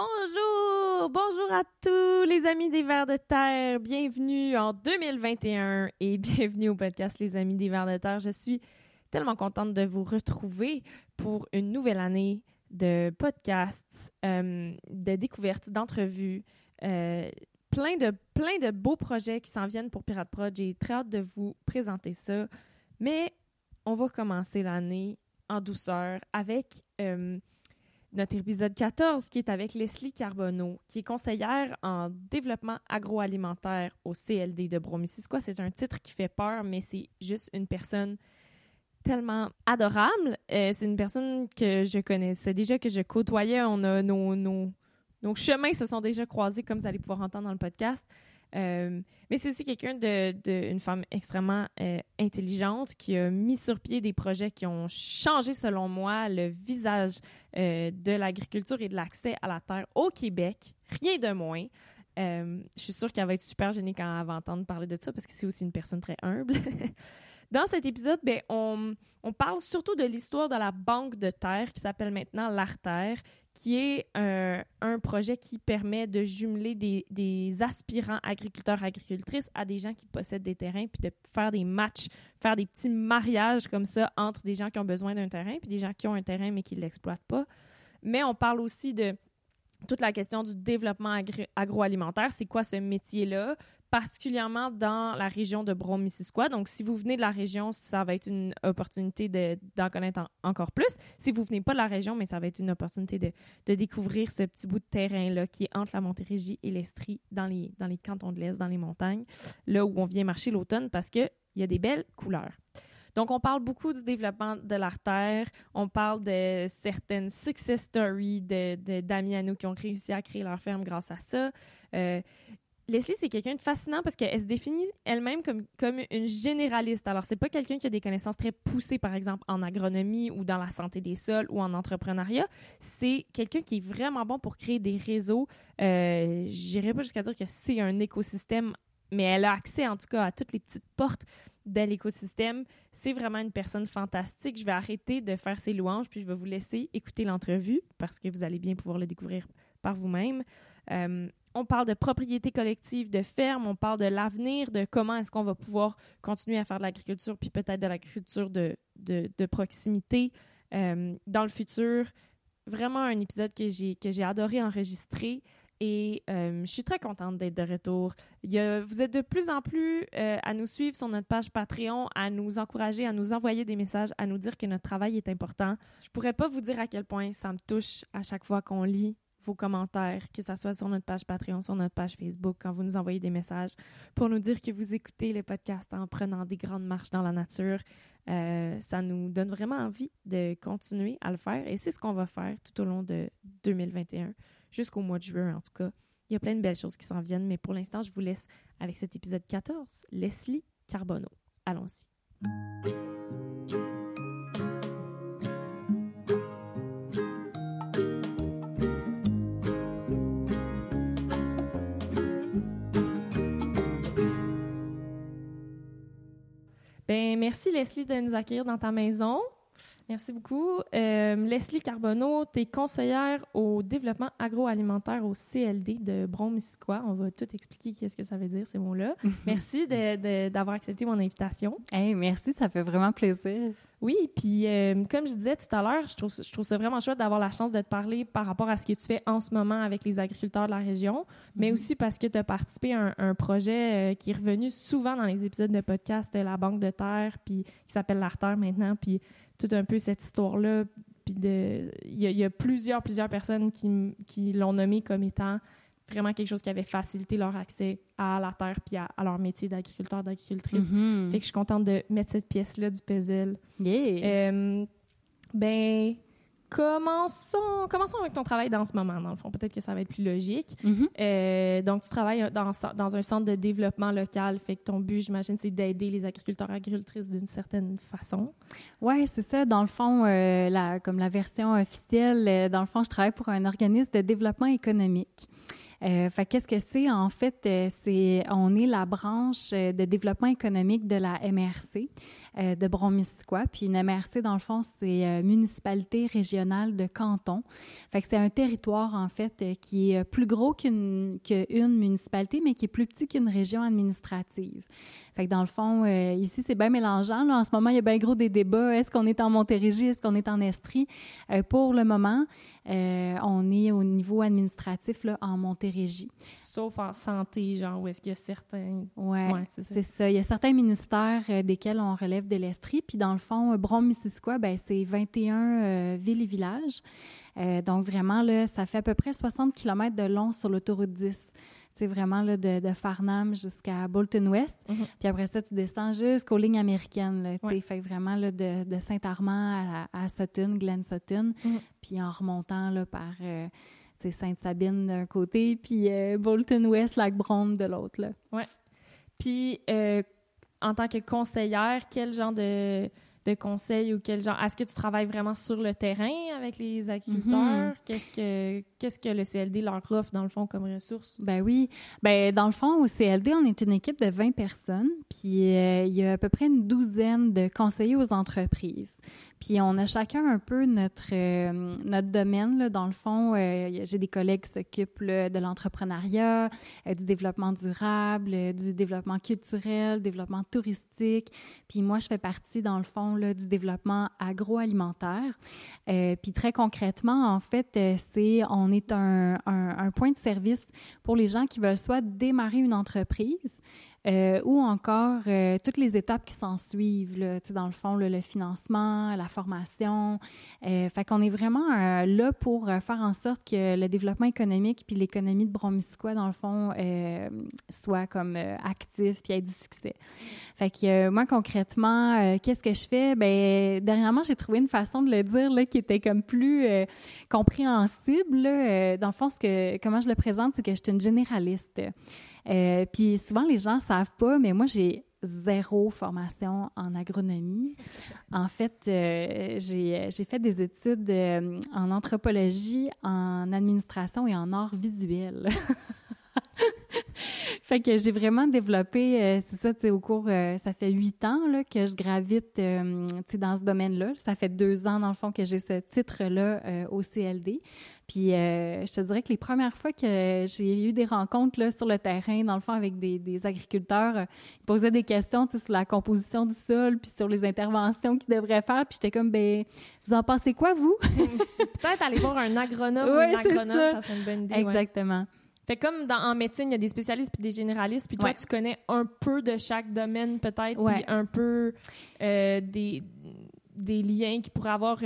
Bonjour, bonjour à tous les amis des Vers de Terre. Bienvenue en 2021 et bienvenue au podcast Les Amis des Vers de Terre. Je suis tellement contente de vous retrouver pour une nouvelle année de podcasts, euh, de découvertes, d'entrevues, euh, plein de plein de beaux projets qui s'en viennent pour Pirate Prod. J'ai très hâte de vous présenter ça. Mais on va commencer l'année en douceur avec euh, notre épisode 14 qui est avec Leslie Carbonneau, qui est conseillère en développement agroalimentaire au CLD de Bromissisquoi. C'est un titre qui fait peur, mais c'est juste une personne tellement adorable. Euh, c'est une personne que je connaissais déjà, que je côtoyais. On a nos, nos, nos chemins se sont déjà croisés, comme vous allez pouvoir entendre dans le podcast. Euh, mais c'est aussi quelqu'un de, de, une femme extrêmement euh, intelligente qui a mis sur pied des projets qui ont changé, selon moi, le visage euh, de l'agriculture et de l'accès à la terre au Québec. Rien de moins. je suis sûre qu'elle va être super gênée quand elle va entendre parler de ça parce que c'est aussi une personne très humble. Dans cet épisode, ben, on, on parle surtout de l'histoire de la banque de terre qui s'appelle maintenant l'Artère, qui est un, un, projet qui permet de jumeler des, des aspirants agriculteurs-agricultrices à des gens qui possèdent des terrains, puis de faire des matchs, faire des petits mariages comme ça entre des gens qui ont besoin d'un terrain, puis des gens qui ont un terrain mais qui ne l'exploitent pas. Mais on parle aussi de toute la question du développement agroalimentaire. C'est quoi ce métier-là? Particulièrement dans la région de Brome-Missisquoi. Donc, si vous venez de la région, ça va être une opportunité d'en connaître encore plus. Si vous venez pas de la région, mais ça va être une opportunité de, de découvrir ce petit bout de terrain-là qui est entre la Montérégie et l'Estrie, dans les, dans les cantons de l'Est, dans les montagnes, là où on vient marcher l'automne parce qu'il y a des belles couleurs. Donc, on parle beaucoup du développement de l'artère. On parle de certaines success stories d'amis de, à nous qui ont réussi à créer leur ferme grâce à ça. Euh, Leslie, c'est quelqu'un de fascinant parce qu'elle se définit elle-même comme, comme une généraliste. Alors, c'est pas quelqu'un qui a des connaissances très poussées, par exemple, en agronomie ou dans la santé des sols ou en entrepreneuriat. C'est quelqu'un qui est vraiment bon pour créer des réseaux. Euh, J'irai pas jusqu'à dire que c'est un écosystème, mais elle a accès, en tout cas, à toutes les petites portes de l'écosystème. C'est vraiment une personne fantastique. Je vais arrêter de faire ses louanges, puis je vais vous laisser écouter l'entrevue parce que vous allez bien pouvoir le découvrir par vous-même. Euh, on parle de propriété collective, de ferme, on parle de l'avenir, de comment est-ce qu'on va pouvoir continuer à faire de l'agriculture, puis peut-être de l'agriculture de, de, proximité euh, dans le futur. Vraiment un épisode que j'ai, que j'ai adoré enregistrer et euh, je suis très contente d'être de retour. Vous êtes de plus en plus euh, à nous suivre sur notre page Patreon, à nous encourager, à nous envoyer des messages, à nous dire que notre travail est important. Je pourrais pas vous dire à quel point ça me touche à chaque fois qu'on lit vos commentaires, que ce soit sur notre page Patreon, sur notre page Facebook, quand vous nous envoyez des messages pour nous dire que vous écoutez les podcasts en prenant des grandes marches dans la nature. Euh, ça nous donne vraiment envie de continuer à le faire et c'est ce qu'on va faire tout au long de 2021, jusqu'au mois de juin en tout cas. Il y a plein de belles choses qui s'en viennent, mais pour l'instant, je vous laisse avec cet épisode 14, Leslie Carbonneau. Allons-y. Ben, merci Leslie de nous accueillir dans ta maison. Merci beaucoup. Euh, Leslie Carbonneau, tu es conseillère au développement agroalimentaire au CLD de Bron-Missisquoi. On va tout expliquer qu'est-ce que ça veut dire, ces mots-là. merci d'avoir accepté mon invitation. Hey, merci, ça fait vraiment plaisir. Oui, puis euh, comme je disais tout à l'heure, je trouve, je trouve ça vraiment chouette d'avoir la chance de te parler par rapport à ce que tu fais en ce moment avec les agriculteurs de la région, mais mhm. aussi parce que tu as participé à un, projet euh, qui est revenu souvent dans les épisodes de podcast de la Banque de Terre, puis qui s'appelle l'Artère maintenant, puis tout un peu cette histoire-là. Puis il y, a plusieurs, plusieurs personnes qui, qui l'ont nommé comme étant vraiment quelque chose qui avait facilité leur accès à la terre puis à, leur métier d'agriculteur, d'agricultrice. Mm-hmm. Fait que je suis contente de mettre cette pièce-là du puzzle. Yeah. Euh, ben, Commençons, commençons avec ton travail dans ce moment, dans le fond. Peut-être que ça va être plus logique. Mm-hmm. Euh, donc, tu travailles dans, dans, un centre de développement local. Fait que ton but, j'imagine, c'est d'aider les agriculteurs et agricultrices d'une certaine façon. Oui, c'est ça. Dans le fond, euh, la, comme la version officielle, euh, dans le fond, je travaille pour un organisme de développement économique. Euh, fait qu'est-ce que c'est? En fait, euh, c'est on est la branche euh, de développement économique de la MRC de Bron-Missisquoi. Puis une MRC, dans le fond, c'est municipalité régionale de canton. C'est un territoire, en fait, qui est plus gros qu'une municipalité, mais qui est plus petit qu'une région administrative. Fait que dans le fond, ici, c'est bien mélangeant. Là. En ce moment, il y a bien gros des débats. Est-ce qu'on est en Montérégie? Est-ce qu'on est en Estrie? pour le moment, on est au niveau administratif là, en Montérégie. Sauf en santé, genre, où est-ce qu'il y a certains... Oui, ouais, c'est ça. Il y a certains ministères euh, desquels on relève de l'Estrie. Puis dans le fond, Brom-Missisquoi, ben, c'est 21 euh, villes et villages. Euh, donc vraiment, là, ça fait à peu près 60 km de long sur l'autoroute 10 c'est vraiment là, de, de, Farnham jusqu'à Bolton West. Mm-hmm. Puis après ça, tu descends jusqu'aux lignes américaines. Là, ouais. Fait vraiment là, de, de Saint-Armand à, Sutton, Glen Sutton. Mm-hmm. Puis en remontant là, par Sainte-Sabine d'un côté, puis euh, Bolton West, Lac-Brome de l'autre. Oui. Puis, euh, en tant que conseillère, quel genre de, de conseils ou quel genre... Est-ce que tu travailles vraiment sur le terrain avec les agriculteurs? Mm-hmm. Qu'est-ce que qu'est-ce que le CLD leur offre, dans le fond, comme ressource? Ben oui. Ben dans le fond, au CLD, on est une équipe de 20 personnes, puis euh, il y a à peu près une douzaine de conseillers aux entreprises. Puis on a chacun un peu notre, euh, notre domaine. Là. Dans le fond, euh, j'ai des collègues qui s'occupent de l'entrepreneuriat, du développement durable, du développement culturel, développement touristique. Puis moi, je fais partie, dans le fond, du développement agroalimentaire. puis très concrètement, en fait, c'est on est un point de service pour les gens qui veulent soit démarrer une entreprise, euh, ou encore euh, toutes les étapes qui s'en suivent, là, dans le fond, le financement, la formation. Euh, fait qu'on est vraiment euh, là pour faire en sorte que le développement économique puis l'économie de Bromisquois, dans le fond, soit comme actif puis ait du succès. Fait que moi, concrètement, qu'est-ce que je fais? Ben, dernièrement, j'ai trouvé une façon de le dire là, qui était comme plus compréhensible. Dans le fond, ce que, comment je le présente, c'est que je suis une généraliste. Euh, puis souvent, les gens ne savent pas, mais moi, j'ai zéro formation en agronomie. En fait, euh, j'ai fait des études euh, en anthropologie, en administration et en art visuel. fait que j'ai vraiment développé, c'est ça, tu sais, au cours, ça fait huit ans là, que je gravite, tu sais, dans ce domaine-là. Ça fait deux ans, dans le fond, que j'ai ce titre-là au CLD. Puis euh, je te dirais que les premières fois que j'ai eu des rencontres là, sur le terrain, dans le fond, avec des, agriculteurs, euh, ils posaient des questions sur la composition du sol, puis sur les interventions qu'ils devraient faire. Puis j'étais comme, ben, vous en pensez quoi, vous? Peut-être aller voir un agronome ou une agronome, ça. serait une bonne idée. Exactement. Fait comme dans, en médecine, il y a des spécialistes puis des généralistes, puis toi, tu connais un peu de chaque domaine, peut-être, puis un peu euh, des, des liens qui pourraient avoir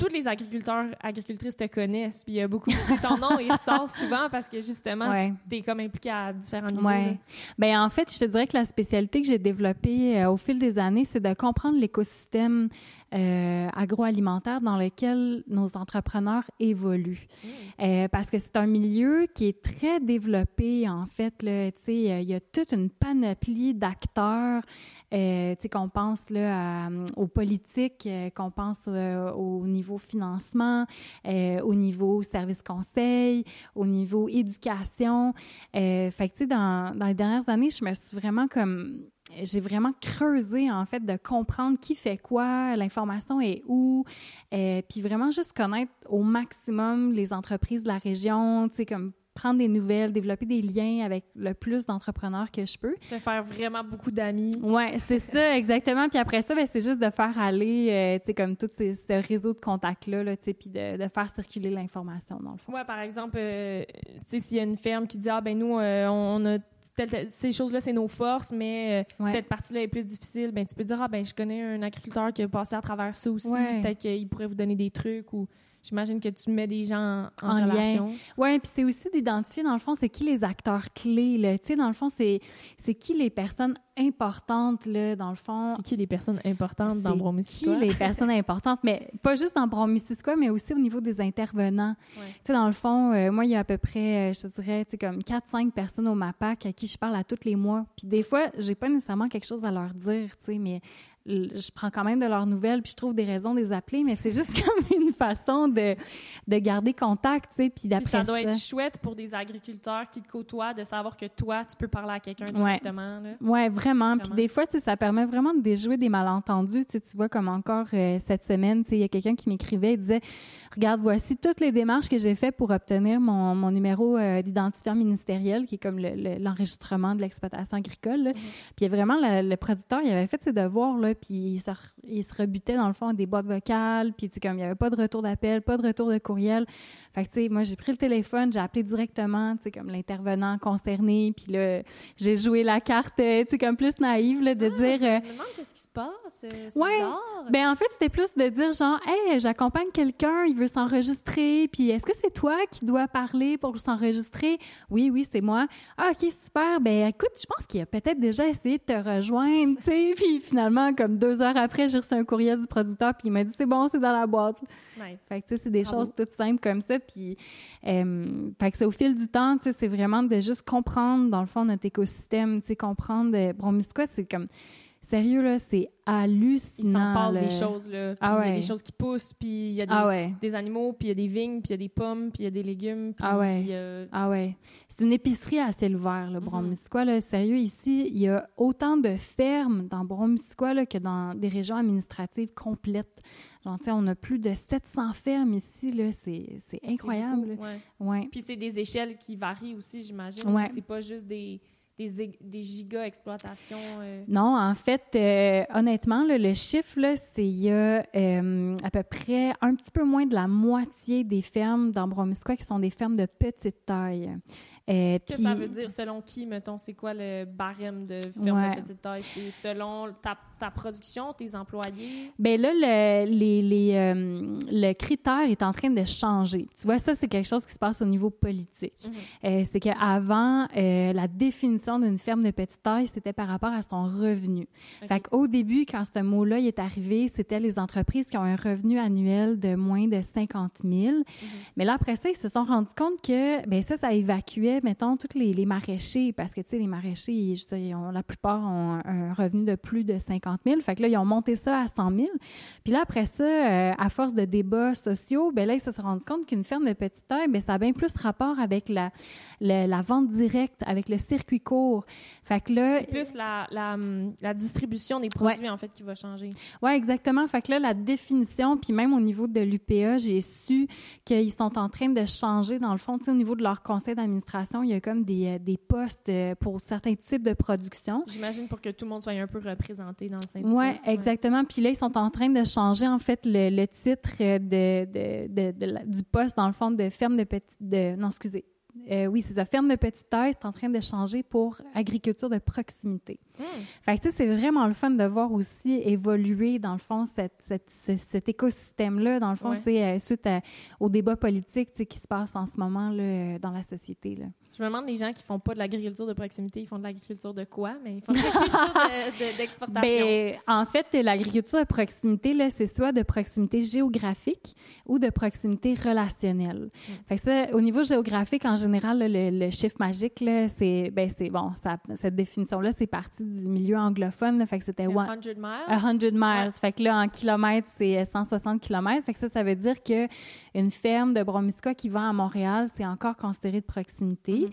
tous les agriculteurs, agricultrices te connaissent. Puis il y a beaucoup de ton nom, il ressort souvent parce que justement, tu es comme impliqué à différents niveaux. Oui. Bien, en fait, je te dirais que la spécialité que j'ai développée euh, au fil des années, c'est de comprendre l'écosystème euh, agroalimentaire dans lequel nos entrepreneurs évoluent. Mmh. Euh, parce que c'est un milieu qui est très développé, en fait. Là, il y a toute une panoplie d'acteurs. Euh, qu'on pense là, aux politiques, euh, qu'on pense au niveau financement, au niveau service conseil, au niveau éducation. fait que, dans, dans les dernières années, je me suis vraiment comme j'ai vraiment creusé en fait de comprendre qui fait quoi, l'information est où, euh, puis vraiment juste connaître au maximum les entreprises de la région, tu sais comme prendre des nouvelles, développer des liens avec le plus d'entrepreneurs que je peux. De faire vraiment beaucoup d'amis. Oui, c'est ça, exactement. Puis après ça, ben, c'est juste de faire aller, euh, tu sais, comme tout ces, ce réseau de contacts-là, là, tu sais, puis de, de, faire circuler l'information, dans le fond. Oui, par exemple, euh, tu sais, s'il y a une ferme qui dit, ah, ben nous, on a ces choses-là, c'est nos forces, mais euh, cette partie-là est plus difficile, ben, tu peux dire, ah, ben, je connais un agriculteur qui a passé à travers ça aussi. Peut-être qu'il pourrait vous donner des trucs ou J'imagine que tu mets des gens en, relation. Oui, puis c'est aussi d'identifier, dans le fond, c'est qui les acteurs clés. Là. Tu sais, dans le fond, c'est, c'est qui les personnes importantes, là, dans le fond. C'est qui les personnes importantes dans Bromissisquoi? qui les personnes importantes, mais pas juste dans Bromissisquoi, mais aussi au niveau des intervenants. Tu sais, dans le fond, euh, moi, il y a à peu près, euh, je te dirais, tu sais, comme 4-5 personnes au MAPAC à qui je parle à tous les mois. Puis des fois, j'ai pas nécessairement quelque chose à leur dire, tu sais, mais je prends quand même de leurs nouvelles, puis je trouve des raisons de les appeler, mais c'est juste comme une façon de, de garder contact, tu sais, puis d'après ça... doit être chouette pour des agriculteurs qui te côtoient de savoir que toi, tu peux parler à quelqu'un directement. Oui, ouais, vraiment. Puis des fois, tu sais, ça permet vraiment de déjouer des malentendus. Tu, sais, tu vois, comme encore euh, cette semaine, tu sais, il y a quelqu'un qui m'écrivait, il disait « Regarde, voici toutes les démarches que j'ai faites pour obtenir mon, mon numéro euh, d'identifiant ministériel, qui est comme l'enregistrement de l'exploitation agricole. Mm-hmm. Puis vraiment le, producteur, il avait fait ses devoirs, là, puis se, il se rebutait dans le fond des boîtes vocales, puis comme il n'y avait pas de retour d'appel, pas de retour de courriel. Fait que, tu sais, moi, j'ai pris le téléphone, j'ai appelé directement, tu sais, comme l'intervenant concerné, puis là, j'ai joué la carte, tu sais, comme plus naïve, là, de ah, dire... Euh, me demande qu'est-ce qui se passe, c'est ouais, Ben, en fait, c'était plus de dire, genre, « Hey, j'accompagne quelqu'un, il veut s'enregistrer, puis est-ce que c'est toi qui dois parler pour s'enregistrer? »« Oui, oui, c'est moi. »« Ah, OK, super. Ben, écoute, je pense qu'il a peut-être déjà essayé de te rejoindre, tu sais. » Puis finalement, comme deux heures après, j'ai reçu un courriel du producteur, puis il m'a dit, « C'est bon, c'est dans la boîte. » Nice. Fait que, tu sais, c'est des choses toutes simples comme ça. Puis, euh, fait que c'est au fil du temps, tu sais, c'est vraiment de juste comprendre, dans le fond, notre écosystème, tu sais, comprendre. Euh, Bromisquat, c'est comme Sérieux, là, c'est hallucinant. Il s'en passe des choses, là. Ah il y a des choses qui poussent, puis il y a des, ah des animaux, puis il y a des vignes, puis il y a des pommes, puis il y a des légumes. ah ouais. Ah ouais. C'est une épicerie à ciel ouvert, le mm là. Sérieux, ici, il y a autant de fermes dans Bromisquois, là, que dans des régions administratives complètes. Genre, on a plus de 700 fermes ici, là. C'est incroyable. ouais. Puis c'est des échelles qui varient aussi, j'imagine. Ouais. C'est pas juste des des, des giga-exploitations? Euh? Non, en fait, euh, honnêtement, le chiffre, c'est il y a euh, à peu près un petit peu moins de la moitié des fermes dans Bromisquois qui sont des fermes de petite taille. Qu'est-ce que ça veut dire selon qui, mettons, c'est quoi le barème de ferme de petite taille? C'est selon ta, ta, production, tes employés? Bien là, le, les, les, euh, le critère est en train de changer. Tu vois, ça, c'est quelque chose qui se passe au niveau politique. Mhm. euh, c'est qu'avant, euh, la définition d'une ferme de petite taille, c'était par rapport à son revenu. Fait qu'au début, quand ce mot-là est arrivé, c'était les entreprises qui ont un revenu annuel de moins de 50 000. Mhm. Mais là, après ça, ils se sont rendus compte que ben ça, ça évacuait mettons, tous les, maraîchers, parce que, tu sais, les maraîchers, je la plupart ont un revenu de plus de 50 000. Fait que là, ils ont monté ça à 100 000. Puis là, après ça, euh, à force de débats sociaux, ben là, ils se sont rendus compte qu'une ferme de petite taille, ben ça a bien plus rapport avec la, la, vente directe, avec le circuit court. Fait que là... C'est plus la, la, distribution des produits, en fait, qui va changer. Oui, exactement. Fait que là, la définition, puis même au niveau de l'UPA, j'ai su qu'ils sont en train de changer, dans le fond, au niveau de leur conseil d'administration, il y a comme des, euh, des postes euh, pour certains types de production. J'imagine pour que tout le monde soit un peu représenté dans le syndicat. Oui, exactement. Puis là, ils sont en train de changer, en fait, le, titre de, de, de, du poste, dans le fond, de ferme de petite... De, non, excusez. Euh, oui, c'est ça. Ferme de petite taille, c'est en train de changer pour agriculture de proximité. Hmm. Fait que, c'est vraiment le fun de voir aussi évoluer, dans le fond, cette, cet écosystème-là, dans le fond, ouais. suite au débat politique qui se passe en ce moment là, dans la société. Là. Je me demande les gens qui font pas de l'agriculture de proximité, ils font de l'agriculture de quoi? Mais ils font de l'agriculture d'exportation. Ben, en fait, l'agriculture de proximité, là, c'est soit de proximité géographique ou de proximité relationnelle. Mm. Fait que ça, au niveau géographique, en général, le, chiffre magique, c'est, ben, c'est bon, ça, cette définition-là, c'est parti du milieu anglophone. fait que c'était 100 miles? 100 miles. Fait que là, en kilomètres, c'est 160 kilomètres. Fait que ça, ça veut dire que une ferme de Bromisquois qui va à Montréal, c'est encore considéré de proximité. Mm-hmm.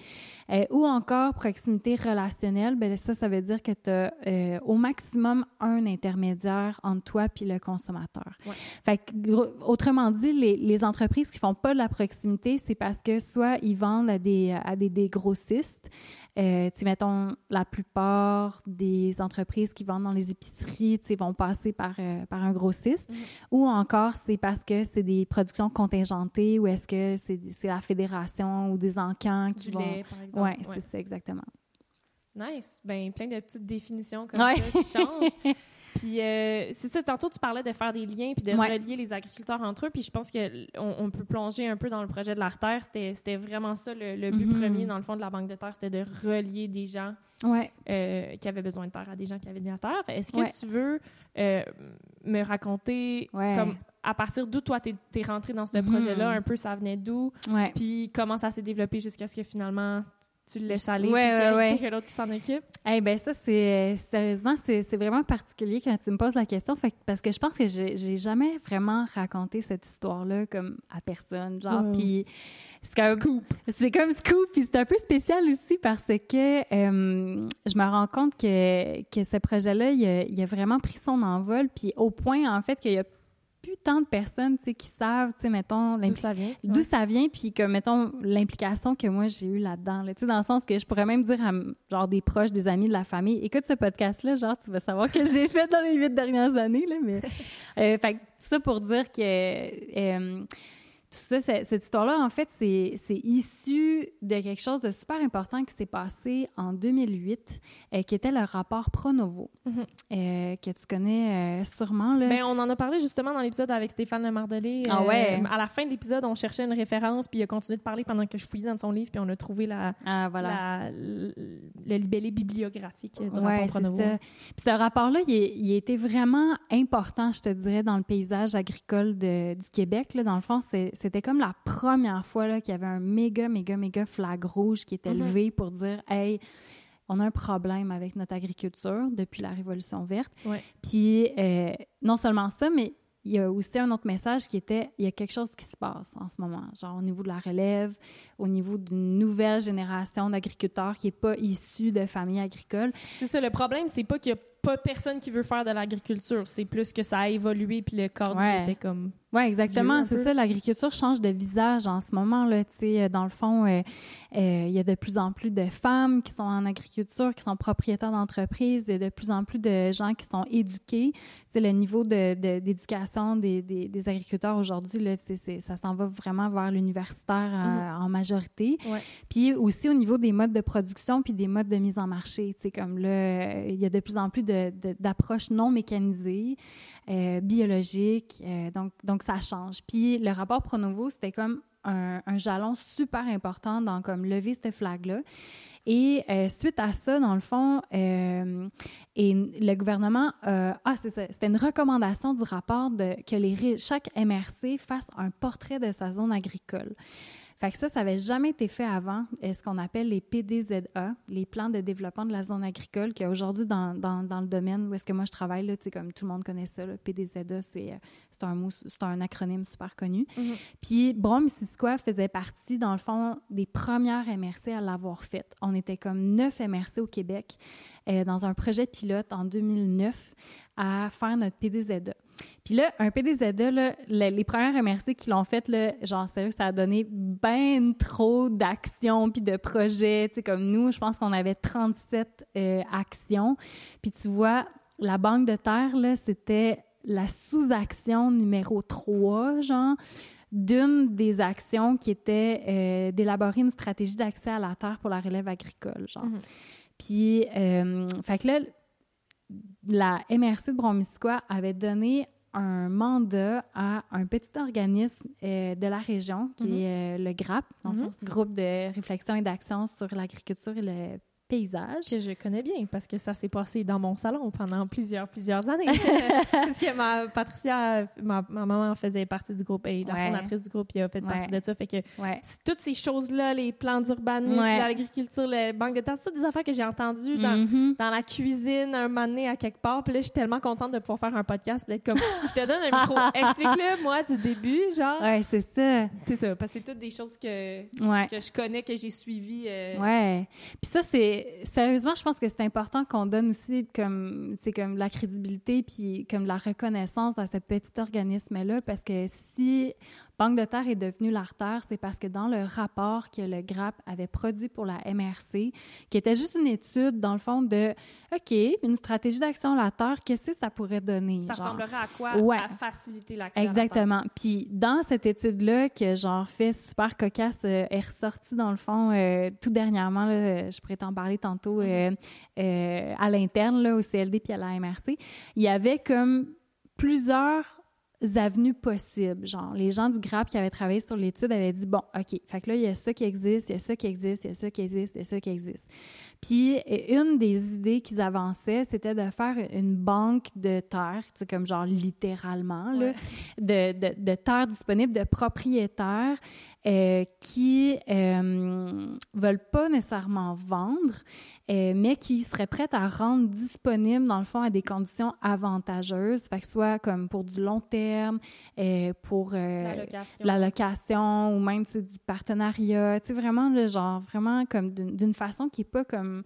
Euh, ou encore proximité relationnelle, ben ça, ça veut dire que tu as euh, au maximum un intermédiaire entre toi et le consommateur. Fait autrement dit, les, les, entreprises qui font pas de la proximité, c'est parce que soit ils vendent à des, à des, des grossistes, euh, mettons, la plupart des entreprises qui vendent dans les épiceries, vont passer par, euh, par un grossiste. Mm-hmm. Ou encore, c'est parce que c'est des productions contingentées ou est-ce que c'est la fédération ou des encans qui du vont... Lait, par exemple. Oui, c'est ça, exactement. Nice. Ben, plein de petites définitions comme ça qui changent. Puis euh, c'est ça, tantôt tu parlais de faire des liens puis de relier les agriculteurs entre eux. Puis je pense qu'on on peut plonger un peu dans le projet de l'artère. C'était vraiment ça le, but mm-hmm. premier, dans le fond, de la Banque de terre, c'était de relier des gens euh, qui avaient besoin de terre à des gens qui avaient de la terre. Est-ce que tu veux euh, me raconter comme à partir d'où toi, tu es, rentré dans ce mm-hmm. projet-là, un peu ça venait d'où, puis comment ça s'est développé jusqu'à ce que finalement tu le laisses aller, Ouais, puis qu'il y a ouais, ouais. quelqu'un d'autre qui s'en occupe? Eh ben ça, c'est sérieusement, c'est vraiment particulier quand tu me poses la question, fait, parce que je pense que j'ai jamais vraiment raconté cette histoire-là comme à personne, genre, puis c'est comme, Scoop. c'est comme scoop, puis c'est un peu spécial aussi parce que euh, je me rends compte que, que ce projet-là, il a, il a vraiment pris son envol, puis au point, en fait, qu'il y a plus tant de personnes, qui savent, tu sais, mettons, D'où ça vient? d'où Ouais. ça vient, puis que, mettons, l'implication que moi, j'ai eue là-dedans, là, tu sais, dans le sens que je pourrais même dire à, genre, des proches, des amis, de la famille, écoute ce podcast-là, genre, tu vas savoir que j'ai fait dans les huit dernières années, là, mais... Euh, fait ça pour dire que... euh, ça, c'est- cette histoire-là, en fait, c'est issu de quelque chose de super important qui s'est passé en 2008, euh, qui était le rapport Pronovo, euh, que tu connais euh, sûrement. Là. Ben, on en a parlé justement dans l'épisode avec Stéphane Lemardelé. Ah ouais? à la fin de l'épisode, on cherchait une référence, puis il a continué de parler pendant que je fouillais dans son livre, puis on a trouvé la, ah, voilà. la- le, libellé bibliographique du Ouais, rapport c'est Pronovo. ça. Puis ce rapport-là, il, il a été vraiment important, je te dirais, dans le paysage agricole de- du Québec. Là. Dans le fond, c'est- c'était comme la première fois qu'il y avait un méga, méga, méga flag rouge qui était Mhm. levé pour dire Hey, on a un problème avec notre agriculture depuis la Révolution verte. Ouais. Puis euh, non seulement ça, mais il y a aussi un autre message qui était il y a quelque chose qui se passe en ce moment, genre au niveau de la relève, au niveau d'une nouvelle génération d'agriculteurs qui n'est pas issue de familles agricoles. C'est ça, le problème, c'est pas qu'il y a pas personne qui veut faire de l'agriculture, c'est plus que ça a évolué, puis le cadre Ouais. était comme... Oui, exactement. C'est ça. L'agriculture change de visage en ce moment. Là, euh, dans le fond, euh, euh, il y a de plus en plus de femmes qui sont en agriculture, qui sont propriétaires d'entreprises. Il y a de plus en plus de gens qui sont éduqués. Tu sais, le niveau de- de- d'éducation des, des- des agriculteurs aujourd'hui, ça s'en va vraiment vers l'universitaire euh, en majorité. Ouais. Puis aussi au niveau des modes de production puis des modes de mise en marché. Comme là, il y a de plus en plus de- de- d'approches non mécanisées, biologiques. donc, donc, ça change. Puis le rapport Pronovo, c'était comme un, jalon super important dans comme lever cette flag-là. Et euh, suite à ça, dans le fond, euh, et le gouvernement, euh, ah c'est ça, c'était une recommandation du rapport que les chaque MRC fasse un portrait de sa zone agricole. Fait que ça, ça n'avait jamais été fait avant, euh, ce qu'on appelle les PDZA, les plans de développement de la zone agricole, qui aujourd'hui dans, dans, dans le domaine où est-ce que moi je travaille, là, comme tout le monde connaît ça, là, PDZA, c'est euh, c'est un mot, c'est un acronyme super connu. Mhm. Puis Brome-Missisquoi faisait partie, dans le fond, des premières MRC à l'avoir faite. On était comme neuf MRC au Québec euh, dans un projet pilote en 2009 à faire notre PDZA. Puis là, un PDZA, là, le- les premières MRC qui l'ont fait, là, genre sérieux, ça a donné ben trop d'actions puis de projets. Tu sais, comme nous, je pense qu'on avait 37 euh, actions. Puis tu vois, la Banque de terre, là, c'était la sous-action numéro 3, genre, d'une des actions qui était euh, d'élaborer une stratégie d'accès à la terre pour la relève agricole, genre. Mhm. Puis, euh, fait que là, la MRC de Bromisquois avait donné un mandat à un petit organisme euh, de la région, qui Mhm. est euh, le GRAP, Mhm. groupe de réflexion et d'action sur l'agriculture et le paysage. que je connais bien parce que ça s'est passé dans mon salon pendant plusieurs, plusieurs années. parce que ma, Patricia, ma, ma maman faisait partie du groupe et la Ouais. fondatrice du groupe, elle a fait Ouais. partie de ça. Fait que Ouais. toutes ces choses-là, les plans d'urbanisme, l'agriculture, les banques de terre, c'est toutes des affaires que j'ai entendues dans, Mhm. dans la cuisine un moment donné à quelque part. Puis là, je suis tellement contente de pouvoir faire un podcast. puis comme, je te donne un micro. Explique-le, moi, du début, genre. Ouais, c'est ça. C'est ça, parce que c'est toutes des choses que, que je connais, que j'ai suivies. euh, Ouais. Puis ça, c'est. Sérieusement, je pense que c'est important qu'on donne aussi comme. Comme la crédibilité puis comme la reconnaissance à ce petit organisme-là parce que si Banque de terre est devenue l'artère, c'est parce que dans le rapport que le GRAP avait produit pour la MRC, qui était juste une étude, dans le fond, de OK, une stratégie d'action à la terre, qu'est-ce que ça pourrait donner? Ça genre? ressemblerait à quoi? Ouais. À faciliter l'accès à la terre. Exactement. Puis dans cette étude-là, que genre fait super cocasse, euh, est ressortie dans le fond euh, tout dernièrement, là, euh, je pourrais t'en parler tantôt euh, euh, à l'interne, au CLD puis à la MRC, il y avait comme plusieurs avenues possibles. Genre, les gens du GRAP qui avaient travaillé sur l'étude avaient dit, bon, OK, fait que là, il y a ça qui existe, il y a ça qui existe, il y a ça qui existe, il y a ça qui existe. Puis, une des idées qu'ils avançaient, c'était de faire une banque de terre, tu sais, comme genre littéralement, là, Ouais. de, de, de terres disponibles de propriétaires euh, qui euh, veulent pas nécessairement vendre, euh, mais qui seraient prêtes à rendre disponible, dans le fond, à des conditions avantageuses, fait que soit comme pour du long terme, pour la, location. ou même du partenariat, tu sais, vraiment, le genre, vraiment comme d'une façon qui est pas comme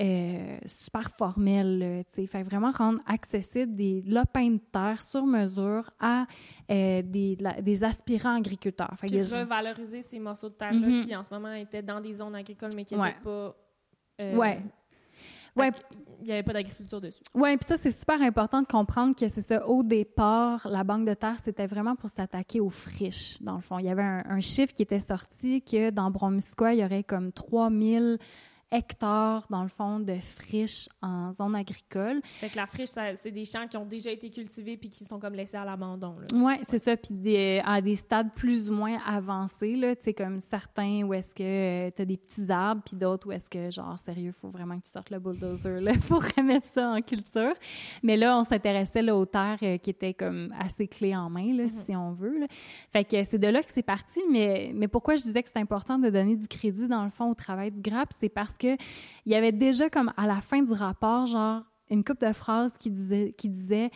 euh, super formelle, tu sais, fait vraiment rendre accessible des lopins de terre sur mesure à euh, des, des aspirants agriculteurs. Fait Puis revaloriser ces morceaux de terre-là mm-hmm. qui, en ce moment, étaient dans des zones agricoles, mais qui n'étaient pas... Euh, ouais. Ouais. Il n'y avait pas d'agriculture dessus. Oui, puis ça, c'est super important de comprendre que c'est ça. Au départ, la Banque de terre, c'était vraiment pour s'attaquer aux friches, dans le fond. Il y avait un, un chiffre qui était sorti que dans Bromisquoi, il y aurait comme 3000 hectares, dans le fond, de friches en zone agricole. Fait que la friche, c'est des champs qui ont déjà été cultivés puis qui sont comme laissés à l'abandon. Oui, c'est ça. Puis à des stades plus ou moins avancés, là, tu sais, comme certains où est-ce que euh, tu as des petits arbres, puis d'autres où est-ce que, genre, sérieux, il faut vraiment que tu sortes le bulldozer là, pour remettre ça en culture. Mais là, on s'intéressait aux terres euh, qui étaient comme assez clés en main, là, mm-hmm. si on veut. Là. Fait que c'est de là que c'est parti. Mais, mais pourquoi je disais que c'est important de donner du crédit, dans le fond, au travail du GRAP, c'est parce que il y avait déjà comme à la fin du rapport, genre une couple de phrases qui disait, qui disait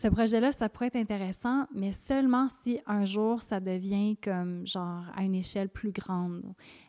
ce projet-là, ça pourrait être intéressant, mais seulement si un jour ça devient comme genre à une échelle plus grande,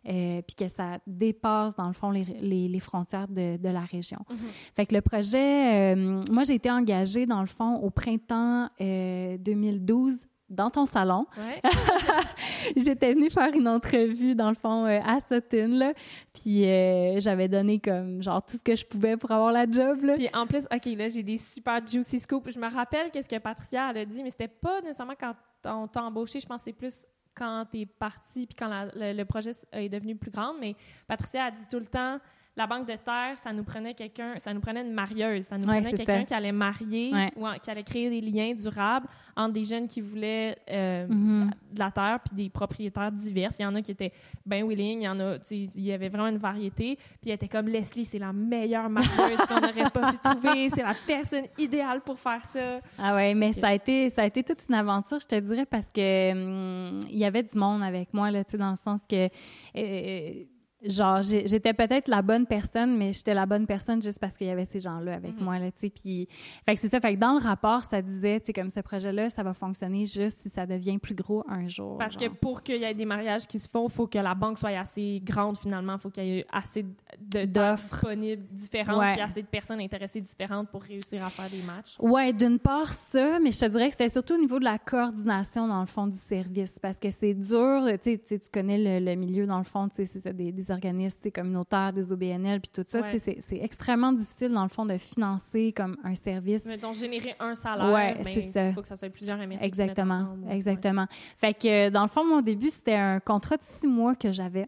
euh, puis que ça dépasse dans le fond les, les, frontières de, de, la région. Mm-hmm. Fait que le projet, euh, moi j'ai été engagée dans le fond au printemps 2012 euh, dans ton salon. J'étais venue faire une entrevue, dans le fond, euh, à Sutton, là. Puis euh, j'avais donné comme, genre, tout ce que je pouvais pour avoir la job, là. Puis en plus, OK, là, j'ai des super juicy scoops. Je me rappelle qu'est-ce que Patricia, elle a dit, mais c'était pas nécessairement quand on t'a embauché. Je pense que c'est plus quand t'es parti puis quand le, projet est devenu plus grand. Mais Patricia a dit tout le temps la banque de terre, ça nous prenait quelqu'un, ça nous prenait une marieuse, ça nous prenait quelqu'un qui allait marier ou qui allait créer des liens durables entre des jeunes qui voulaient euh, mm-hmm. de la terre puis des propriétaires divers. Il y en a qui étaient bien willing, il y en a, il y avait vraiment une variété. Puis elle était comme Leslie, c'est la meilleure marieuse qu'on n'aurait pas pu trouver, c'est la personne idéale pour faire ça. Ah ouais, mais ça a été, ça a été toute une aventure, je te dirais, parce que hum, il y avait du monde avec moi là, tu sais, dans le sens que euh, genre j'étais peut-être la bonne personne mais j'étais la bonne personne juste parce qu'il y avait ces gens-là avec mm-hmm. moi là tu sais puis fait que c'est ça fait que dans le rapport ça disait tu sais comme ce projet-là ça va fonctionner juste si ça devient plus gros un jour parce que pour qu'il y ait des mariages qui se font faut que la banque soit assez grande finalement. Faut qu'il y ait assez d'offres. disponibles différentes puis assez de personnes intéressées différentes pour réussir à faire des matchs. Ouais d'une part ça mais je te dirais que c'était surtout au niveau de la coordination dans le fond du service parce que c'est dur tu sais tu connais le, milieu dans le fond tu sais c'est ça des organismes communautaires, des OBNL, puis tout ça. C'est extrêmement difficile, dans le fond, de financer comme un service. Mais donc, générer un salaire, mais il faut que ça soit plusieurs MSC Exactement, exactement. Fait que, dans le fond, mon début, c'était un contrat de six mois que j'avais.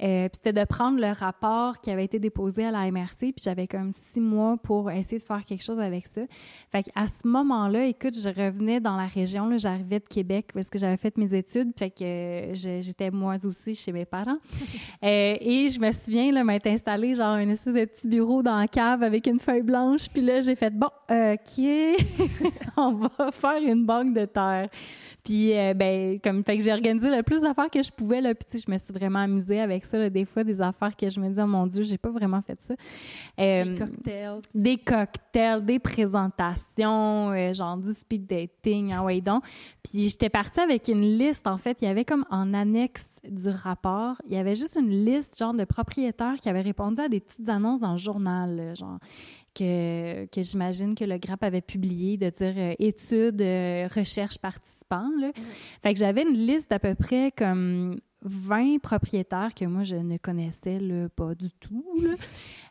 Euh, c'était de prendre le rapport qui avait été déposé à la MRC, puis j'avais comme six mois pour essayer de faire quelque chose avec ça. Fait à ce moment-là, écoute, je revenais dans la région, j'arrivais de Québec parce que j'avais fait mes études, fait que euh, j'étais moi aussi chez mes parents. euh, et je me souviens, là, m'être installée genre un espèce de petit bureau dans la cave avec une feuille blanche, puis là, j'ai fait, bon, OK, on va faire une banque de terre. Puis, ben, comme, fait que j'ai organisé le plus d'affaires que je pouvais, là, puis je me suis vraiment amusée avec ça, des fois, des affaires que je me dis, oh mon Dieu, j'ai pas vraiment fait ça. Euh, des cocktails. Des cocktails, des présentations, euh, genre du speed dating, ah ouais, donc. Puis j'étais partie avec une liste, en fait, il y avait comme en annexe du rapport, il y avait juste une liste, genre, de propriétaires qui avaient répondu à des petites annonces dans le journal, genre que, que j'imagine que le GRAP avait publié, de dire euh, études, recherche participants. Là. Mm-hmm. Fait que j'avais une liste d'à peu près comme 20 propriétaires que moi, je ne connaissais pas du tout.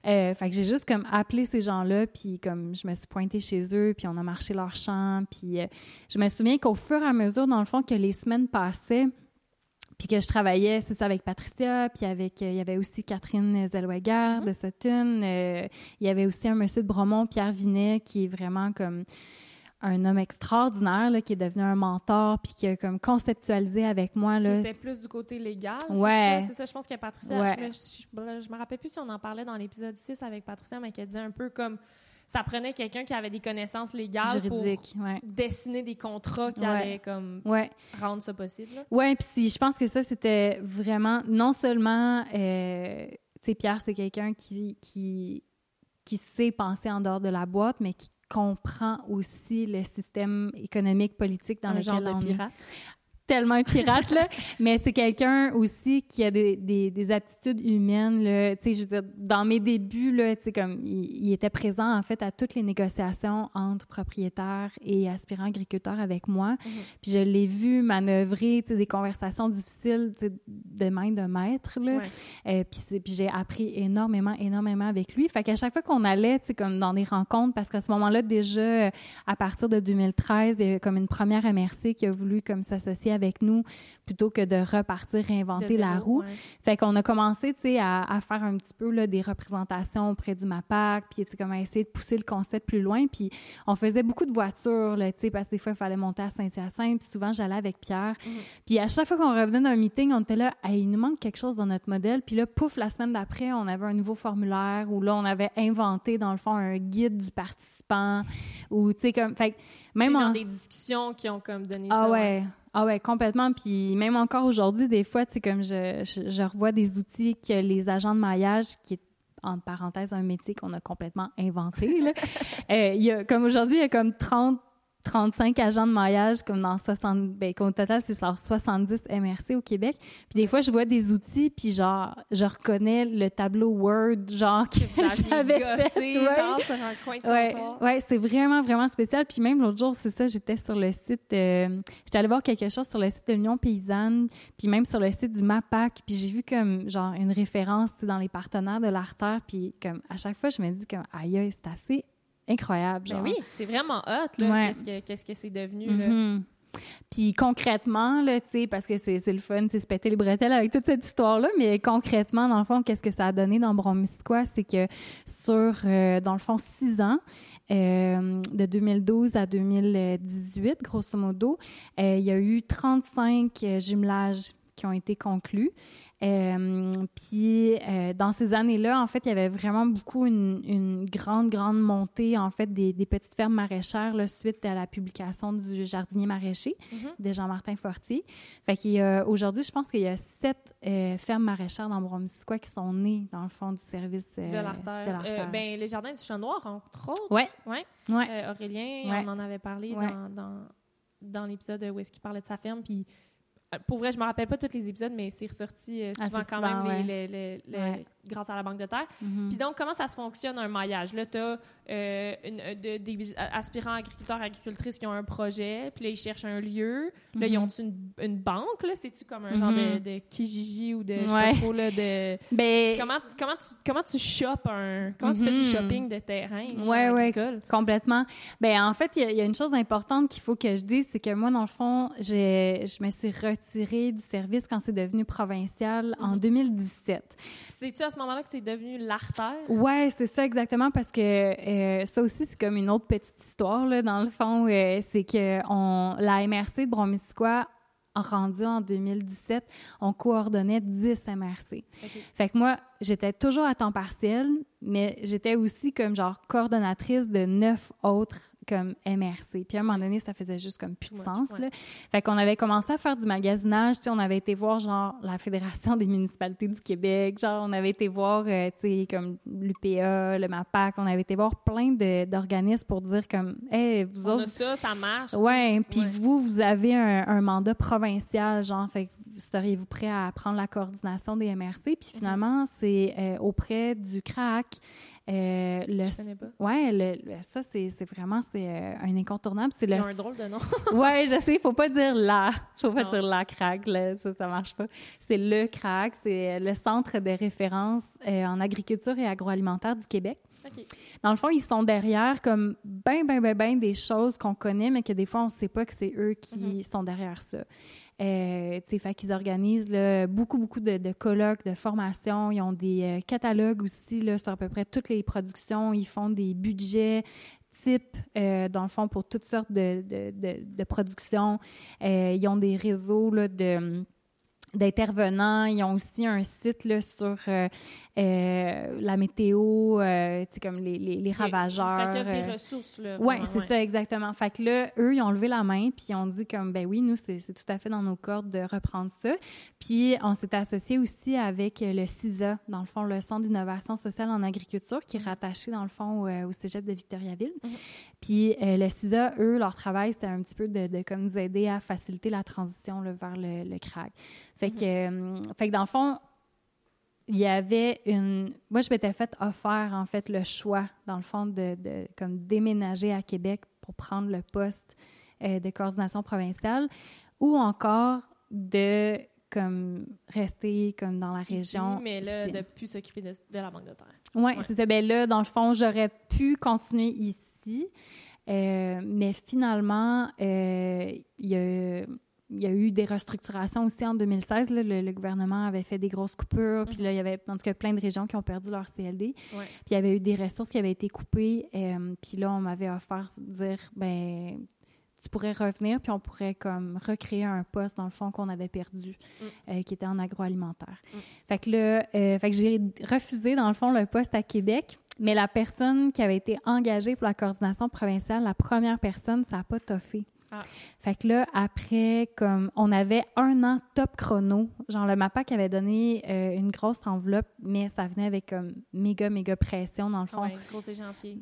Euh, fait que j'ai juste comme appelé ces gens-là, puis comme je me suis pointée chez eux, puis on a marché leur champ, puis euh, je me souviens qu'au fur et à mesure, dans le fond, que les semaines passaient, puis que je travaillais, c'est ça, avec Patricia, puis avec, euh, il y avait aussi Catherine Zellweger mm-hmm. de Sutton, il y avait aussi un monsieur de Bromont, Pierre Vinet, qui est vraiment comme un homme extraordinaire là, qui est devenu un mentor puis qui a comme conceptualisé avec moi là. C'était plus du côté légal. Ouais. C'est ça, je pense que Patricia, je, me, je, me rappelle plus si on en parlait dans l'épisode 6 avec Patricia, mais qui a dit un peu comme ça prenait quelqu'un qui avait des connaissances légales Juridiques, pour ouais. dessiner des contrats qui Ouais. allaient comme Ouais. rendre ça possible. Ouais, puis si- je pense que ça, c'était vraiment, non seulement, euh, tu sais, Pierre, c'est quelqu'un qui, qui, qui sait penser en dehors de la boîte, mais qui comprend aussi le système économique, politique dans un lequel genre on de pirate. Tellement un pirate, là. mais c'est quelqu'un aussi qui a des, des, des aptitudes humaines, là. Tu sais, je veux dire, dans mes débuts, là, tu sais, comme, il, il était présent, en fait, à toutes les négociations entre propriétaires et aspirants agriculteurs avec moi. Mhm. Puis je l'ai vu manœuvrer, tu sais, des conversations difficiles, tu sais, de main de maître, là. Ouais. Euh, puis j'ai appris énormément, énormément avec lui. Fait qu'à chaque fois qu'on allait, tu sais, comme dans des rencontres, parce qu'à ce moment-là, déjà, à partir de 2013, il y a comme une première MRC qui a voulu comme s'associer avec nous plutôt que de repartir réinventer De la roue. ouais. Fait qu'on a commencé, tu sais, à, à faire un petit peu là, des représentations auprès du MAPAC, puis tu sais, comme à essayer de pousser le concept plus loin. Puis on faisait beaucoup de voitures, là, tu sais, parce que des fois, il fallait monter à Saint-Hyacinthe, puis souvent, j'allais avec Pierre. Mhm. Puis à chaque fois qu'on revenait d'un meeting, on était là, Hey, il nous manque quelque chose dans notre modèle. Puis là, pouf, la semaine d'après, on avait un nouveau formulaire où là, on avait inventé, dans le fond, un guide du participant. Ou, tu sais, comme. Fait même en- genre des discussions qui ont comme donné ah ça. ouais. Ah ouais, complètement. Puis même encore aujourd'hui, des fois, tu sais, comme je, je, je revois des outils que les agents de maillage, qui est entre parenthèses un métier qu'on a complètement inventé, là. Euh, il y a, comme aujourd'hui, il y a comme 30 35 agents de maillage, comme dans 60, ben, qu'au total, c'est genre 70 MRC au Québec. Puis des fois, je vois des outils, puis genre, je reconnais le tableau Word, genre, que, Que j'avais gossé, fait. ouais. genre, sur un coin de Ouais, c'est vraiment, vraiment spécial. Puis même l'autre jour, c'est ça, j'étais sur le site, euh, j'étais allée voir quelque chose sur le site de l'Union paysanne, puis même sur le site du MAPAC, puis j'ai vu comme, genre, une référence, dans les partenaires de l'artère, puis comme, à chaque fois, je me dis comme, aïe, aïe, c'est assez incroyable, Ben oui, c'est vraiment hot, là, Ouais. qu'est-ce que qu'est-ce que c'est devenu, là. Mhm. Puis concrètement, là, parce que c'est le fun, c'est se péter les bretelles avec toute cette histoire-là, mais concrètement, dans le fond, qu'est-ce que ça a donné dans Bromisquois, c'est que sur, euh, dans le fond, six ans, euh, de 2012 à 2018, grosso modo, euh, il y a eu 35 euh, jumelages qui ont été conclus. Euh, puis euh, dans ces années-là, en fait, il y avait vraiment beaucoup une, une grande, grande montée, en fait, des, des petites fermes maraîchères là, suite à la publication du jardinier maraîcher Mhm. de Jean-Martin Fortier. Fait qu'aujourd'hui, je pense qu'il y a sept euh, fermes maraîchères dans Bromisquois qui sont nées, dans le fond, du service de l'artère. ben, les jardins du Chat Noir, entre autres. Ouais. Ouais. Ouais. Aurélien, Ouais. on en avait parlé dans, dans, dans l'épisode où est-ce qu'il parlait de sa ferme. Puis, pour vrai, je me rappelle pas tous les épisodes, mais c'est ressorti euh, souvent Assez quand souvent, même les- ouais. les- les- les- Ouais. grâce à la Banque de terre. Mhm. Puis donc, comment ça se fonctionne un maillage? Là, tu as des aspirants agriculteurs, agricultrices qui ont un projet, puis là, ils cherchent un lieu. Là, ils Mhm. ont une, une banque? Là? C'est-tu comme un genre de, Mhm. de Kijiji ou de... Je sais pas trop, là, de... Ben, Comment, comment, tu, comment tu shoppes un... Comment tu fais du shopping de terrain ouais. agricole? Complètement. Ben en fait, il y, a- il y a une chose importante qu'il faut que je dise, c'est que moi, dans le fond, j'ai- je me suis retirée du service quand c'est devenu provincial en Mhm. 2017. C'est-tu à ce moment-là que c'est devenu l'artère? Ouais, c'est ça exactement parce que euh, ça aussi c'est comme une autre petite histoire là dans le fond. euh, c'est que on, la MRC de Bromisquois rendu en 2017, on coordonnait 10 MRC. Fait que moi, j'étais toujours à temps partiel, mais j'étais aussi comme genre coordonnatrice de neuf autres comme MRC. Puis à un moment donné, ça faisait juste comme plus de sens. Là. Fait qu'on avait commencé à faire du magasinage. On avait été voir genre la Fédération des municipalités du Québec. Genre, on avait été voir, euh, tu sais, comme l'UPA, le MAPAC. On avait été voir plein d'organismes pour dire comme, hey, vous On autres, a ça, ça marche. Ouais, puis Ouais. vous, vous avez un, un mandat provincial, genre, fait que seriez-vous prêt à prendre la coordination des MRC? Puis Mhm. finalement, c'est euh, auprès du CRAC. Euh, le, Je connais pas. ouais, le, le- ça, c'est c'est vraiment c'est, euh, un incontournable. C'est Ils le ont un drôle de nom. Ouais, je sais, faut pas dire la. Faut pas Non. dire la crack, là, ça, ça marche pas. C'est le crack, c'est le centre de référence euh, en agriculture et agroalimentaire du Québec. Dans le fond, ils sont derrière comme ben, ben, ben, ben des choses qu'on connaît, mais que des fois, on ne sait pas que c'est eux qui Mhm. sont derrière ça. Euh, fait qu'ils organisent beaucoup, beaucoup de, colloques, de formations. Ils ont des euh, catalogues aussi là, sur à peu près toutes les productions. Ils font des budgets types, euh, dans le fond, pour toutes sortes de, de, de, productions. Euh, ils ont des réseaux de d'intervenants. Ils ont aussi un site là, sur euh, la météo, euh, comme les, les, les ravageurs. Fait qu'il y a des ressources. Oui, c'est ça, exactement. Fait que là, eux, ils ont levé la main, puis ils ont dit comme, ben oui, nous, c'est tout à fait dans nos cordes de reprendre ça. Puis on s'est associé aussi avec le CISA, dans le fond, le Centre d'innovation sociale en agriculture, qui est mm-hmm. rattaché, dans le fond, au, cégep de Victoriaville. Mm-hmm. Puis le CISA, eux, leur travail, c'était un petit peu de, de, comme nous aider à faciliter la transition vers le, le CRAG. Fait que, euh, fait que dans le fond, il y avait une. Moi, je m'étais fait offert, en fait, le choix, dans le fond, de, de comme déménager à Québec pour prendre le poste euh, de coordination provinciale ou encore de comme rester comme dans la région. mais là, de plus s'occuper de, la banque de terre. Oui, ouais. c'est ça. Ben là, dans le fond, j'aurais pu continuer ici, euh, mais finalement, il y a il y a eu des restructurations aussi en 2016. le, gouvernement avait fait des grosses coupures. Puis là, il y avait en tout cas plein de régions qui ont perdu leur CLD. Puis il y avait eu des ressources qui avaient été coupées. Euh, puis là, on m'avait offert de dire ben tu pourrais revenir, puis on pourrait comme recréer un poste, dans le fond, qu'on avait perdu, mm. euh, qui était en agroalimentaire. Mm. Fait que là, euh, fait que j'ai refusé, dans le fond, le poste à Québec. Mais la personne qui avait été engagée pour la coordination provinciale, la première personne, ça n'a pas toffé. Ah. Fait que là, après, comme on avait un an top chrono, genre le MAPAC avait donné euh, une grosse enveloppe, mais ça venait avec comme méga, méga pression dans le fond.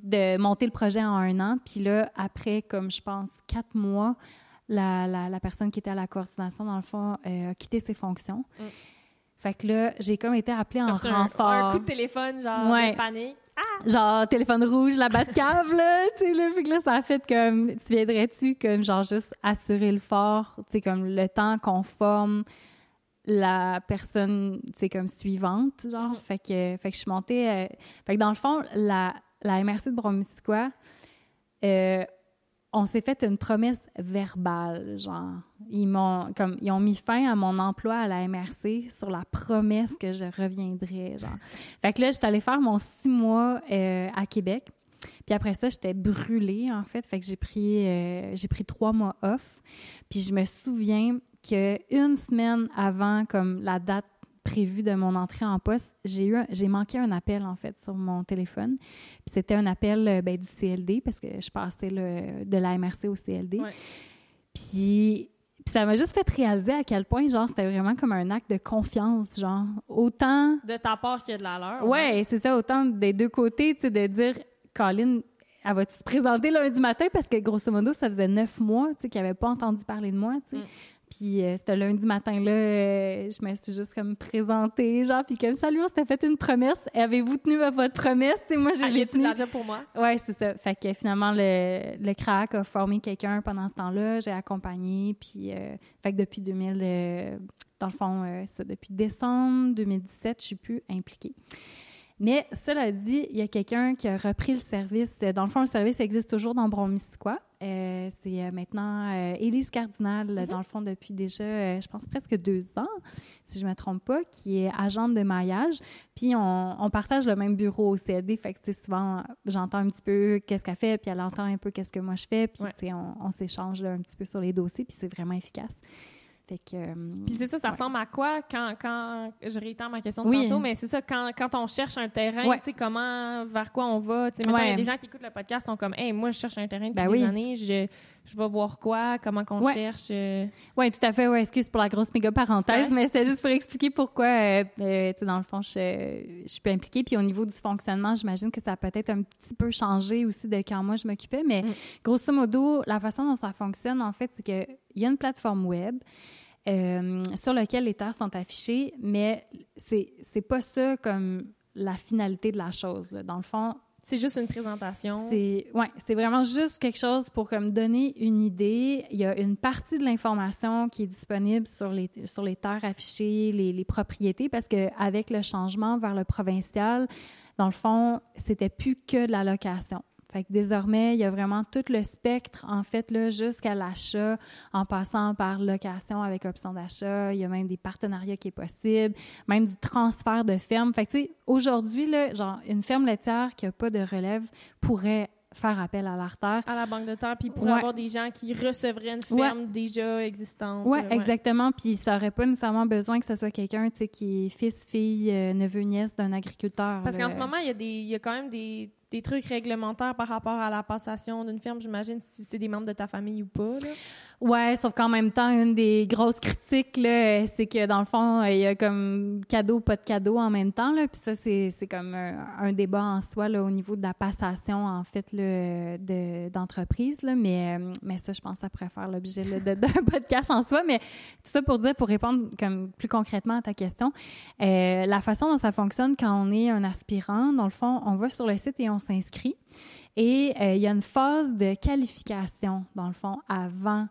de monter le projet en un an. Puis là, après, comme je pense, quatre mois, la, la, personne qui était à la coordination, dans le fond, euh, a quitté ses fonctions. Mm. Fait que là, j'ai comme été appelée en renfort. Un, coup de téléphone, genre de panique. Ah! Genre, téléphone rouge, la cave, là, tu sais, là, fait que là, ça a fait comme, tu viendrais-tu, comme, genre, juste assurer le fort, tu sais, comme, le temps qu'on forme la personne, tu sais, comme, suivante, genre, mm-hmm. fait que, fait que je suis montée, euh, fait que dans le fond, la, la MRC de Bromisquois, euh, on s'est fait une promesse verbale, genre. Ils m'ont comme ils ont mis fin à mon emploi à la MRC sur la promesse que je reviendrais, genre. Fait que là, j'étais allée faire mon six mois euh, à Québec. Puis après ça, j'étais brûlée, en fait. Fait que j'ai pris, euh, j'ai pris trois mois off. Puis je me souviens qu'une semaine avant, comme la date prévu de mon entrée en poste, j'ai eu j'ai manqué un appel en fait sur mon téléphone. Puis c'était un appel euh, ben, du CLD parce que je passais le, de la MRC au CLD. Puis, ça m'a juste fait réaliser à quel point genre c'était vraiment comme un acte de confiance, genre autant de ta part que de la leur. Ouais, c'est ça autant des deux côtés, tu sais de dire Colin elle va-tu se présenter lundi matin? Parce que grosso modo ça faisait neuf mois, tu sais qu'elle avait pas entendu parler de moi, tu sais. Mm. Puis euh, c'était lundi matin-là, euh, je me suis juste comme présentée, genre, puis comme salut, on s'était fait une promesse. Avez-vous tenu à votre promesse? Et moi, j'ai tenu. l'argent pour moi? Oui, c'est ça. Fait que finalement, le, le CRAC a formé quelqu'un pendant ce temps-là. J'ai accompagné, puis euh, fait que depuis 2000, dans le fond, ça, depuis décembre 2017, je suis plus impliquée. Mais cela dit, il y a quelqu'un qui a repris le service. Dans le fond, le service existe toujours dans Bromisquois. Euh, c'est euh, maintenant euh, Élise Cardinal, mm-hmm. dans le fond, depuis déjà, je pense, presque deux ans, si je ne me trompe pas, qui est agente de maillage. Puis on, partage le même bureau au CAD. Fait que souvent, j'entends un petit peu qu'est-ce qu'elle fait, puis elle entend un peu qu'est-ce que moi je fais. Puis on, on s'échange un petit peu sur les dossiers, puis c'est vraiment efficace. Fait que, euh, Puis c'est ça, ça ressemble à quoi quand, quand je réitère ma question de tantôt, mais c'est ça, quand, quand on cherche un terrain, tu sais, comment, vers quoi on va? Tu sais, il y a des gens qui écoutent le podcast sont comme, hey, moi, je cherche un terrain depuis ben des années, je, je vais voir quoi, comment qu'on cherche. Euh. Oui, tout à fait. Ouais, excuse pour la grosse méga parenthèse, mais c'était juste pour expliquer pourquoi, euh, tu sais, dans le fond, je, je suis pas impliquée. Puis au niveau du fonctionnement, j'imagine que ça a peut-être un petit peu changé aussi de quand moi je m'occupais, mais mm. grosso modo, la façon dont ça fonctionne, en fait, c'est qu'il y a une plateforme web. Euh, sur lequel les terres sont affichées, mais c'est c'est pas ça comme la finalité de la chose. Dans le fond, c'est juste une présentation. C'est c'est vraiment juste quelque chose pour comme donner une idée. Il y a une partie de l'information qui est disponible sur les sur les terres affichées, les, les propriétés, parce que avec le changement vers le provincial, dans le fond, c'était plus que de la location. Fait que désormais, il y a vraiment tout le spectre, en fait, là, jusqu'à l'achat, en passant par location avec option d'achat. Il y a même des partenariats qui est possible, même du transfert de ferme. Fait que, tu sais, aujourd'hui, là, genre, une ferme laitière qui n'a pas de relève pourrait faire appel à l'artère. À la banque de terre, puis pour avoir des gens qui recevraient une ferme déjà existante. Oui, exactement. Puis ça n'aurait pas nécessairement besoin que ce soit quelqu'un qui est fils, fille, neveu, nièce d'un agriculteur. Parce qu'en ce moment, il y, a des, il y a quand même des des trucs réglementaires par rapport à la passation d'une ferme, j'imagine, si c'est des membres de ta famille ou pas. Là. Ouais, sauf qu'en même temps, une des grosses critiques, c'est que dans le fond, il y a comme cadeau, pas de cadeau en même temps. Là, puis ça, c'est comme un, débat en soi là, au niveau de la passation, en fait, d'entreprise. mais, mais ça, je pense que ça pourrait faire l'objet d'un podcast en soi. Mais tout ça pour dire, pour répondre comme plus concrètement à ta question, euh, la façon dont ça fonctionne quand on est un aspirant, dans le fond, on va sur le site et on s'inscrit. Et euh, il y a une phase de qualification, dans le fond, avant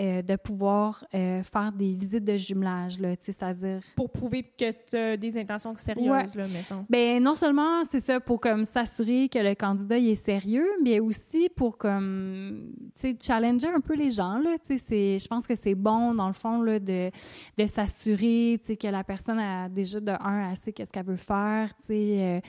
euh, de pouvoir euh, faire des visites de jumelage, c'est-à-dire... Pour prouver que tu as des intentions sérieuses, là, mettons. Bien, non seulement c'est ça pour comme s'assurer que le candidat est sérieux, mais aussi pour comme, tu sais, challenger un peu les gens, là, tu sais, je pense que c'est bon, dans le fond, là, de, de s'assurer, tu sais, que la personne a déjà de un, assez qu'est-ce qu'elle veut faire, tu sais,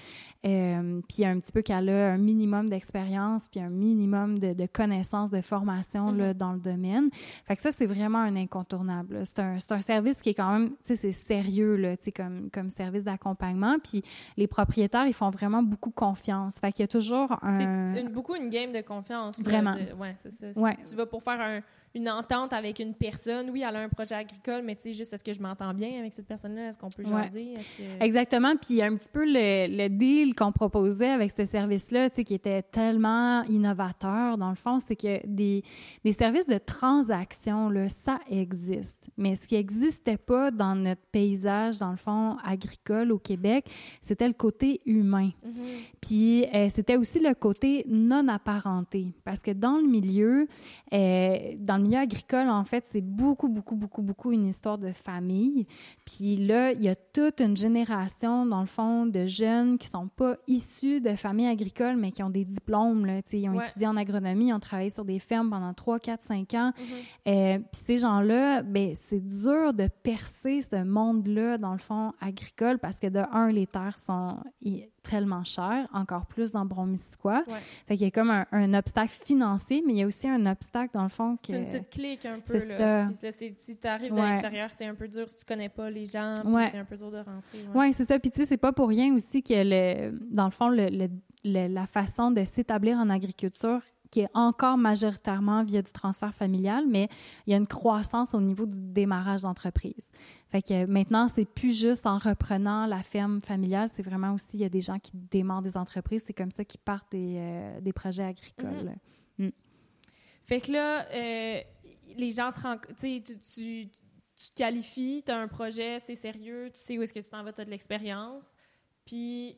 euh, puis un petit peu qu'elle a un minimum d'expérience, puis un minimum de, de connaissances, de formation, là, mm-hmm. dans le domaine. Fait que ça, c'est vraiment un incontournable. C'est un, un, service qui est quand même, tu sais, c'est sérieux, là, tu sais, comme, comme service d'accompagnement. Puis les propriétaires, ils font vraiment beaucoup confiance. Fait qu'il y a toujours un... C'est beaucoup une game de confiance. Vraiment. ouais, c'est ça. Ouais. tu vas pour faire un une entente avec une personne. Oui, elle a un projet agricole, mais tu sais, juste est-ce que je m'entends bien avec cette personne-là? Est-ce qu'on peut jaser? Exactement. Puis un petit peu le, deal qu'on proposait avec ce service-là, tu sais, qui était tellement innovateur, dans le fond, c'est que des, des services de transaction, là, ça existe. Mais ce qui n'existait pas dans notre paysage, dans le fond, agricole au Québec, c'était le côté humain. Mm-hmm. Puis euh, c'était aussi le côté non apparenté. Parce que dans le milieu, euh, dans le milieu agricole, en fait, c'est beaucoup, beaucoup, beaucoup, beaucoup une histoire de famille. Puis là, il y a toute une génération, dans le fond, de jeunes qui sont pas issus de familles agricoles, mais qui ont des diplômes. Là, ils ont étudié en agronomie, ils ont travaillé sur des fermes pendant 3, 4, 5 ans. Mm-hmm. Euh, puis ces gens-là, ben c'est dur de percer ce monde-là, dans le fond, agricole, parce que de un, les terres sont tellement chères, encore plus dans Bromisquois. Fait qu'il y a comme un, obstacle financier, mais il y a aussi un obstacle, dans le fond, que... C'est une petite clique un peu, là. Ça. si tu arrives de l'extérieur, c'est un peu dur si tu connais pas les gens, c'est un peu dur de rentrer. Oui, c'est ça. Puis tu sais, c'est pas pour rien aussi que, le, dans le fond, le, la façon de s'établir en agriculture qui est encore majoritairement via du transfert familial, mais il y a une croissance au niveau du démarrage d'entreprise. Fait que maintenant, c'est plus juste en reprenant la ferme familiale, c'est vraiment aussi, il y a des gens qui démarrent des entreprises, c'est comme ça qu'ils partent des, euh, des projets agricoles. Mm-hmm. Mm. Fait que là, euh, les gens se rendent, tu, tu, tu te qualifies, tu as un projet, c'est sérieux, tu sais où est-ce que tu t'en vas, tu as de l'expérience, puis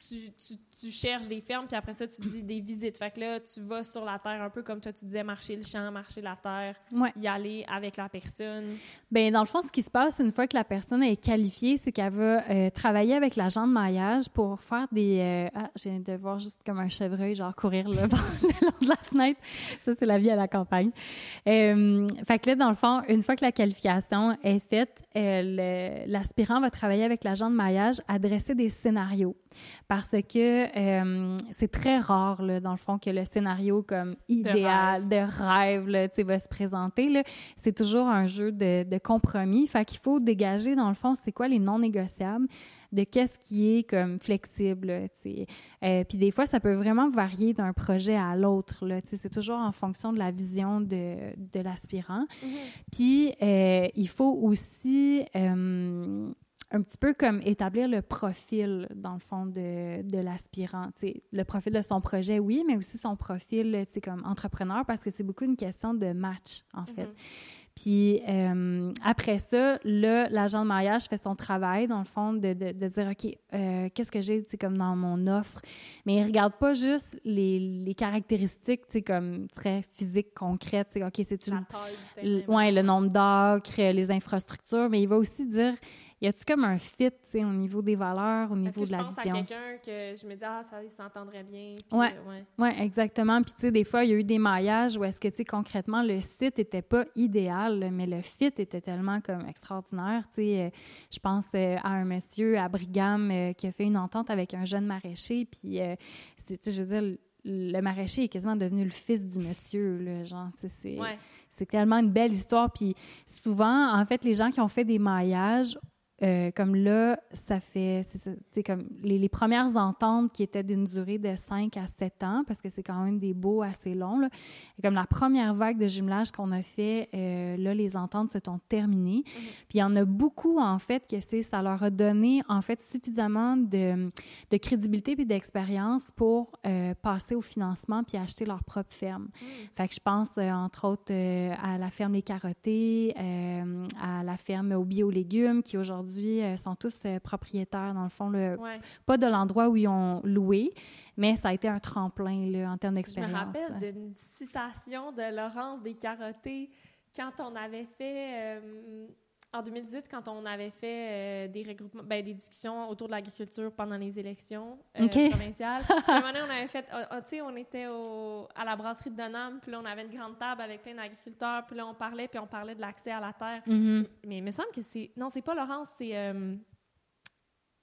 tu, tu, cherches des fermes, puis après ça, tu dis des visites. Fait que là, tu vas sur la terre, un peu comme toi, tu disais, marcher le champ, marcher la terre, y aller avec la personne. Bien, dans le fond, ce qui se passe une fois que la personne est qualifiée, c'est qu'elle va euh, travailler avec l'agent de maillage pour faire des... Euh, ah, j'ai de voir juste comme un chevreuil, genre courir le long de la fenêtre. Ça, c'est la vie à la campagne. Euh, fait que là, dans le fond, une fois que la qualification est faite, l'aspirant va travailler avec l'agent de maillage à dresser des scénarios parce que euh, c'est très rare, là, dans le fond, que le scénario comme idéal, de rêve, là, va se présenter. C'est toujours un jeu de, de compromis. Fait qu'il faut dégager, dans le fond, c'est quoi les non négociables de qu'est-ce qui est comme flexible. Euh, puis des fois, ça peut vraiment varier d'un projet à l'autre. C'est toujours en fonction de la vision de, de l'aspirant. Mm-hmm. Puis euh, il faut aussi un petit peu comme établir le profil, dans le fond, de, de l'aspirant. Le profil de son projet, oui, mais aussi son profil comme entrepreneur, parce que c'est beaucoup une question de match, en fait. Mm-hmm. Puis euh, après ça, là, l'agent de mariage fait son travail, dans le fond, de, de, de dire, OK, euh, qu'est-ce que j'ai, comme dans mon offre? Mais il regarde pas juste les, les caractéristiques, tu sais, comme très physiques, concrètes, OK, c'est-tu... Le, ouais, le nombre d'acres, les infrastructures, mais il va aussi dire y a-tu comme un fit, tu au niveau des valeurs, au niveau de la vision? je pense à quelqu'un que je me dis, ah, ça s'entendrait bien. Oui, ouais. ouais. exactement. Puis, tu sais, des fois, il y a eu des maillages où est-ce que, tu sais, concrètement, le site était pas idéal, mais le fit était tellement comme extraordinaire. Tu sais, euh, je pense euh, à un monsieur à Brigham euh, qui a fait une entente avec un jeune maraîcher, puis, tu sais, je veux dire, le maraîcher est quasiment devenu le fils du monsieur, là, genre, c'est... Ouais. C'est tellement une belle histoire. Puis souvent, en fait, les gens qui ont fait des maillages, euh, comme là, ça fait, c'est comme les, les premières ententes qui étaient d'une durée de 5 à 7 ans, parce que c'est quand même des beaux assez longs, là. Et comme la première vague de jumelage qu'on a fait, euh, là, les ententes se sont terminées. Puis il y en a beaucoup, en fait, que c'est, ça leur a donné, en fait, suffisamment de, de crédibilité puis d'expérience pour euh, passer au financement puis acheter leur propre ferme. Fait que je pense, entre autres, à la ferme Les Carottés, à la ferme aux biolégumes, qui aujourd'hui euh, sont tous euh, propriétaires, dans le fond, le, Ouais. pas de l'endroit où ils ont loué, mais ça a été un tremplin là, en termes Je me d'expérience. rappelle d'une citation de Laurence Descarottés quand on avait fait, euh, en 2018, quand on avait fait euh, des regroupements, ben, des discussions autour de l'agriculture pendant les élections euh, provinciales. À un moment donné, on avait fait, ah, ah, tu sais, on était au, à la brasserie de Donham, puis là, on avait une grande table avec plein d'agriculteurs, puis là, on parlait, puis on parlait de l'accès à la terre. Mhm. Mais il me semble que c'est... Non, c'est pas Laurence, c'est... Euh,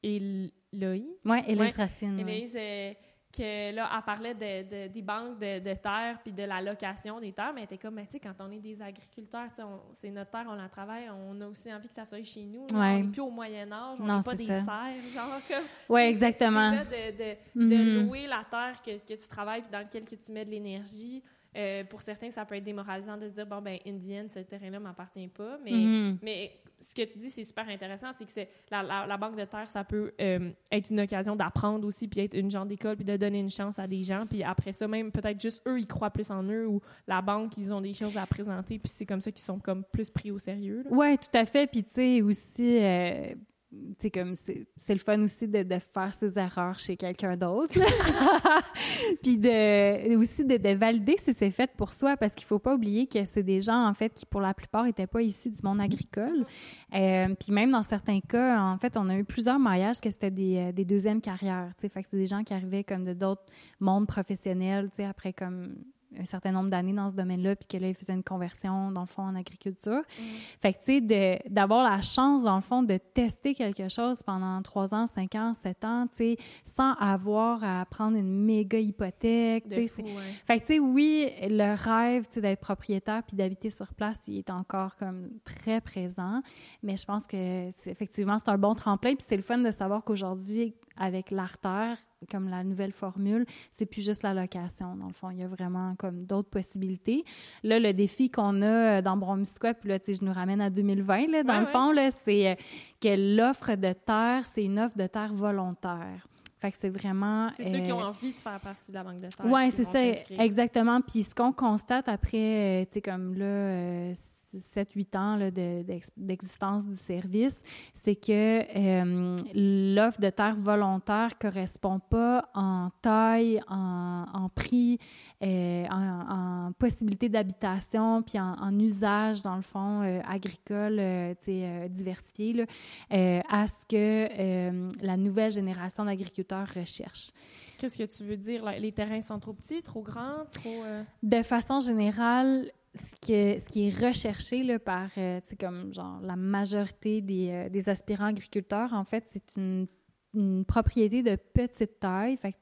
Éloïse? Ouais, Élise Ouais, Racine. ouais. Que là, elle parlait de, de- des banques de, de terre puis de la location des terres, mais elle était comme, Mais tu sais, quand on est des agriculteurs, c'est notre terre, on la travaille, on a aussi envie que ça soit chez nous. là. Ouais. On n'est plus au Moyen-Âge, on n'est pas des ça. serfs, genre comme. Ouais, exactement. De, Mhm. louer la terre que, que tu travailles puis dans laquelle que tu mets de l'énergie. Euh, pour certains, ça peut être démoralisant de se dire, bon, ben, Indienne, ce terrain-là m'appartient pas. Mais, Mhm. mais ce que tu dis, c'est super intéressant, c'est que c'est la, la, banque de terre, ça peut euh, être une occasion d'apprendre aussi, puis être une genre d'école, puis de donner une chance à des gens. Puis après ça, même peut-être juste eux, ils croient plus en eux, ou la banque, ils ont des choses à présenter, puis c'est comme ça qu'ils sont comme plus pris au sérieux. Ouais, tout à fait. Puis, tu sais, aussi, euh, sais, comme c'est c'est le fun aussi de, de faire ses erreurs chez quelqu'un d'autre. Puis de, aussi de, de valider si c'est fait pour soi, parce qu'il faut pas oublier que c'est des gens, en fait, qui pour la plupart n'étaient pas issus du monde agricole. Euh, puis même dans certains cas, en fait, on a eu plusieurs maillages que c'était des, euh, des deuxièmes carrières. Tu sais, fait que c'est des gens qui arrivaient comme de d'autres mondes professionnels, tu sais, après comme un certain nombre d'années dans ce domaine-là, puis que là, ils faisaient une conversion, dans le fond, en agriculture. Fait que, tu sais, d'avoir la chance, dans le fond, de tester quelque chose pendant trois ans, cinq ans, sept ans, tu sais, sans avoir à prendre une méga hypothèque, tu sais. ouais. Fait que, tu sais, oui, le rêve, tu sais, d'être propriétaire puis d'habiter sur place, il est encore comme très présent. Mais je pense que, effectivement, c'est un bon tremplin. Puis c'est le fun de savoir qu'aujourd'hui, avec l'artère, comme la nouvelle formule, c'est plus juste la location. Dans le fond, il y a vraiment comme d'autres possibilités. Là, le défi qu'on a euh, dans Bromisquoi, puis là, tu sais, je nous ramène à 2020, là, dans Ouais, le ouais. fond, là, c'est euh, que l'offre de terre, c'est une offre de terre volontaire. Fait que c'est vraiment... C'est ceux qui ont euh, envie de faire partie de la banque de terre. oui, c'est ça, exactement. Puis ce qu'on constate après, tu sais, comme là, euh, 7-8 ans là, de- d'ex- d'existence du service, c'est que euh, l'offre de terre volontaire correspond pas en taille, en, en prix, euh, en, en possibilité d'habitation, puis en, en usage, dans le fond, euh, agricole, diversifié, là, à ce que la nouvelle génération d'agriculteurs recherche. Qu'est-ce que tu veux dire? Les terrains sont trop petits, trop grands, trop... De façon générale, ce, que- ce qui est recherché là, par euh, comme genre la majorité des, euh, des aspirants agriculteurs, en fait, c'est une, une propriété de petite taille. Fait que,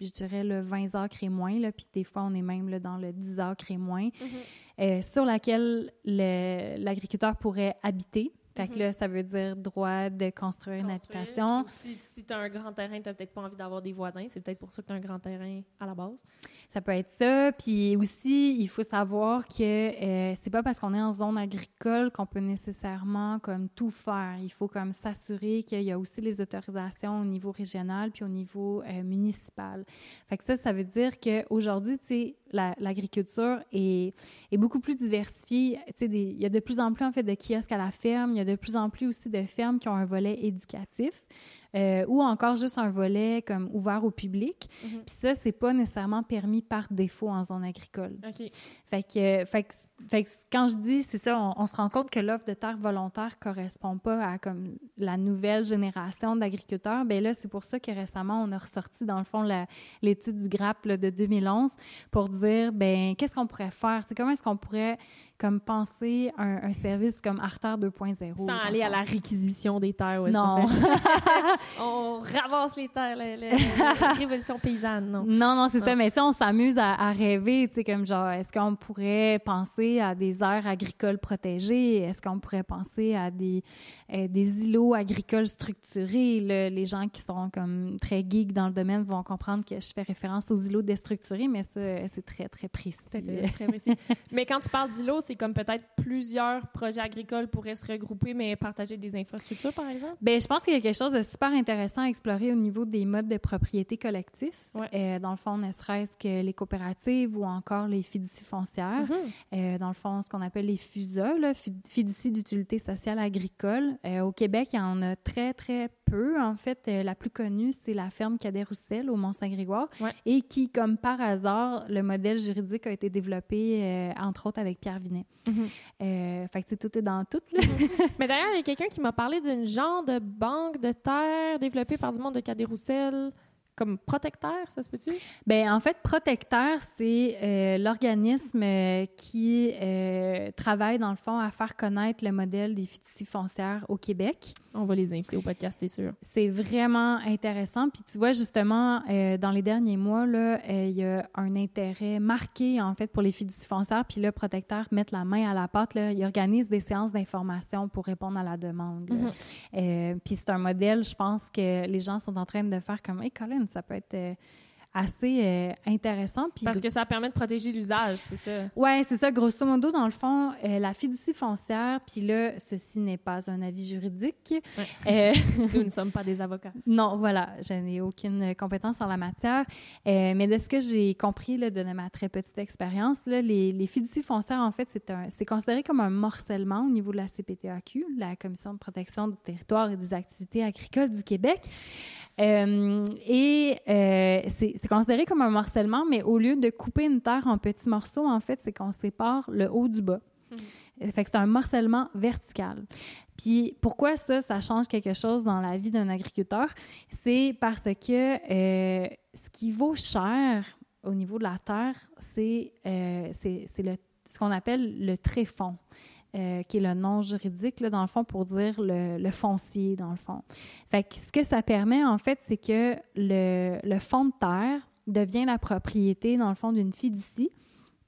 je dirais le 20 acres et moins, là, puis des fois, on est même là, dans le 10 acres et moins, euh, sur laquelle le- l'agriculteur pourrait habiter. Fait que Mhm. là, ça veut dire droit de construire une habitation. Aussi, si tu as un grand terrain, tu n'as peut-être pas envie d'avoir des voisins. C'est peut-être pour ça que tu as un grand terrain à la base. Ça peut être ça. Puis aussi, il faut savoir que euh, c'est pas parce qu'on est en zone agricole qu'on peut nécessairement comme tout faire. Il faut comme s'assurer qu'il y a aussi les autorisations au niveau régional puis au niveau euh, municipal. Fait que ça, ça veut dire qu'aujourd'hui, tu sais, la- l'agriculture est, est beaucoup plus diversifiée. Tu sais, il y a de plus en plus en fait de kiosques à la ferme. Il y a de plus en plus aussi de fermes qui ont un volet éducatif. euh, ou encore juste un volet comme ouvert au public. Mhm. Puis ça, c'est pas nécessairement permis par défaut en zone agricole. OK. Fait que, fait que fait que quand je dis, c'est ça, on, se rend compte que l'offre de terre volontaire correspond pas à comme la nouvelle génération d'agriculteurs. Ben là, c'est pour ça que récemment, on a ressorti, dans le fond, l'étude du GRAP de 2011 pour dire, ben qu'est-ce qu'on pourrait faire? Comment est-ce qu'on pourrait comme penser un, un service comme Arter 2.0. Sans aller à la réquisition des terres. non. On, ravasse les terres, la, révolution paysanne, non? Non, non, c'est ça. Mais si on s'amuse à, rêver, tu sais, comme genre, est-ce qu'on pourrait penser à des aires agricoles protégées? Est-ce qu'on pourrait penser à des, euh, des îlots agricoles structurés? les gens qui sont comme très geeks dans le domaine vont comprendre que je fais référence aux îlots déstructurés, mais ça, c'est très, très précis. C'est très précis. mais quand tu parles d'îlots, c'est comme peut-être plusieurs projets agricoles pourraient se regrouper, mais partager des infrastructures, par exemple? Bien, je pense qu'il y a quelque chose de super intéressant à explorer au niveau des modes de propriété collectif. Euh, dans le fond, ne serait-ce que les coopératives ou encore les fiducies foncières. Mm-hmm. Euh, dans le fond, ce qu'on appelle les FUSA, là, fiducies d'utilité sociale agricole. Euh, au Québec, il y en a très, très peu. En fait, la plus connue, c'est la ferme Cadet-Roussel au Mont-Saint-Grégoire et qui, comme par hasard, le modèle juridique a été développé, entre autres, avec Pierre Vinet. Mhm. Euh, fait que tout est dans tout. Là. Mhm. Mais d'ailleurs, il y a quelqu'un qui m'a parlé d'une genre de banque de terre développée par du monde de Cadet-Roussel comme protecteur, ça se peut-tu? Bien, en fait, protecteur, c'est euh, l'organisme euh, qui euh, travaille, dans le fond, à faire connaître le modèle des fiducies foncières au Québec. On va les inviter au podcast, c'est sûr. C'est vraiment intéressant. Puis tu vois, justement, dans les derniers mois, là, il y a un intérêt marqué, en fait, pour les fiducies foncières. Puis là, protecteur met la main à la pâte. Là, il organise des séances d'information pour répondre à la demande. Mm-hmm. puis c'est un modèle, je pense, que les gens sont en train de faire comme, hey, Colin, ça peut être euh, assez euh, intéressant. Parce que ça permet de protéger l'usage, c'est ça? Oui, c'est ça. Grosso modo, dans le fond, euh, la fiducie foncière, puis là, ceci n'est pas un avis juridique. Nous ne sommes pas des avocats. Non, voilà, je n'ai aucune compétence en la matière. mais de ce que j'ai compris là, de ma très petite expérience, les, les fiducies foncières, en fait, c'est considéré comme un morcellement au niveau de la CPTAQ, la Commission de protection du territoire et des activités agricoles du Québec. Euh, et euh, c'est considéré comme un morcellement, mais au lieu de couper une terre en petits morceaux, en fait, c'est qu'on sépare le haut du bas. Hmm. Fait que c'est un morcellement vertical. Puis pourquoi ça, ça change quelque chose dans la vie d'un agriculteur? C'est parce que euh, ce qui vaut cher au niveau de la terre, c'est ce qu'on appelle le tréfonds. Euh, qui est le nom juridique, là, dans le fond, pour dire le, foncier, dans le fond. Fait ce que ça permet, en fait, c'est que le, le fonds de terre devient la propriété, dans le fond, d'une fiducie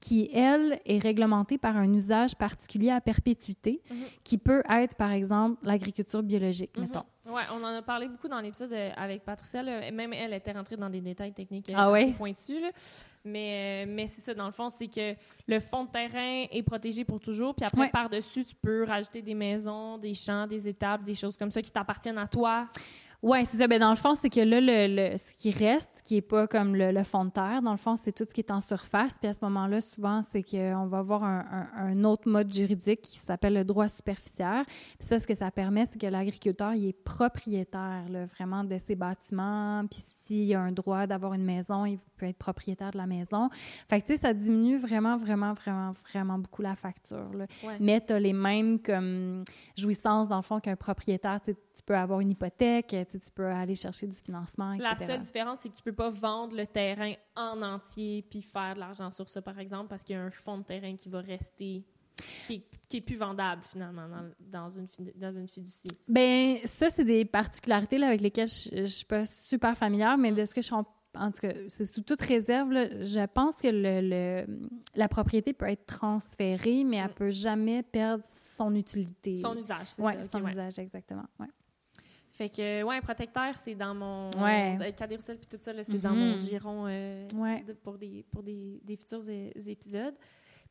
qui, elle, est réglementée par un usage particulier à perpétuité, mhm. qui peut être, par exemple, l'agriculture biologique, mhm. mettons. Oui, on en a parlé beaucoup dans l'épisode euh, avec Patricia. Même elle était rentrée dans des détails techniques euh, ah assez pointus. Mais, euh, mais c'est ça, dans le fond, c'est que le fond de terrain est protégé pour toujours. Puis après, par-dessus, tu peux rajouter des maisons, des champs, des étapes, des choses comme ça qui t'appartiennent à toi. Oui, c'est ça. Ben, dans le fond, c'est que là, le, ce qui reste, qui n'est pas comme le, fond de terre, dans le fond, c'est tout ce qui est en surface. Puis à ce moment-là, souvent, c'est qu'on va avoir un, autre mode juridique qui s'appelle le droit superficiaire. Puis ça, ce que ça permet, c'est que l'agriculteur, il est propriétaire, là, vraiment, de ses bâtiments. Puis s'il a un droit d'avoir une maison, il peut être propriétaire de la maison. Fait que, tu sais, ça diminue vraiment, vraiment, vraiment, vraiment beaucoup la facture. Mais tu as les mêmes comme jouissances, dans le fond, qu'un propriétaire. Tu peux avoir une hypothèque, tu peux aller chercher du financement, etc. La seule différence, c'est que tu peux pas vendre le terrain en entier puis faire de l'argent sur ça, par exemple, parce qu'il y a un fonds de terrain qui va rester qui est, plus vendable finalement dans, une, dans une fiducie? Ben ça, c'est des particularités là, avec lesquelles je ne suis pas super familière, mais de ce que je suis en, tout cas, c'est sous toute réserve, je pense que le, la propriété peut être transférée, mais elle ne mm. peut jamais perdre son utilité. Son usage, c'est ouais, ça. son usage, exactement. Ouais. Fait que, ouais, un protecteur, c'est dans mon. Ouais. puis tout ça, c'est dans mon mm-hmm. giron euh, pour, des, pour des, des futurs épisodes.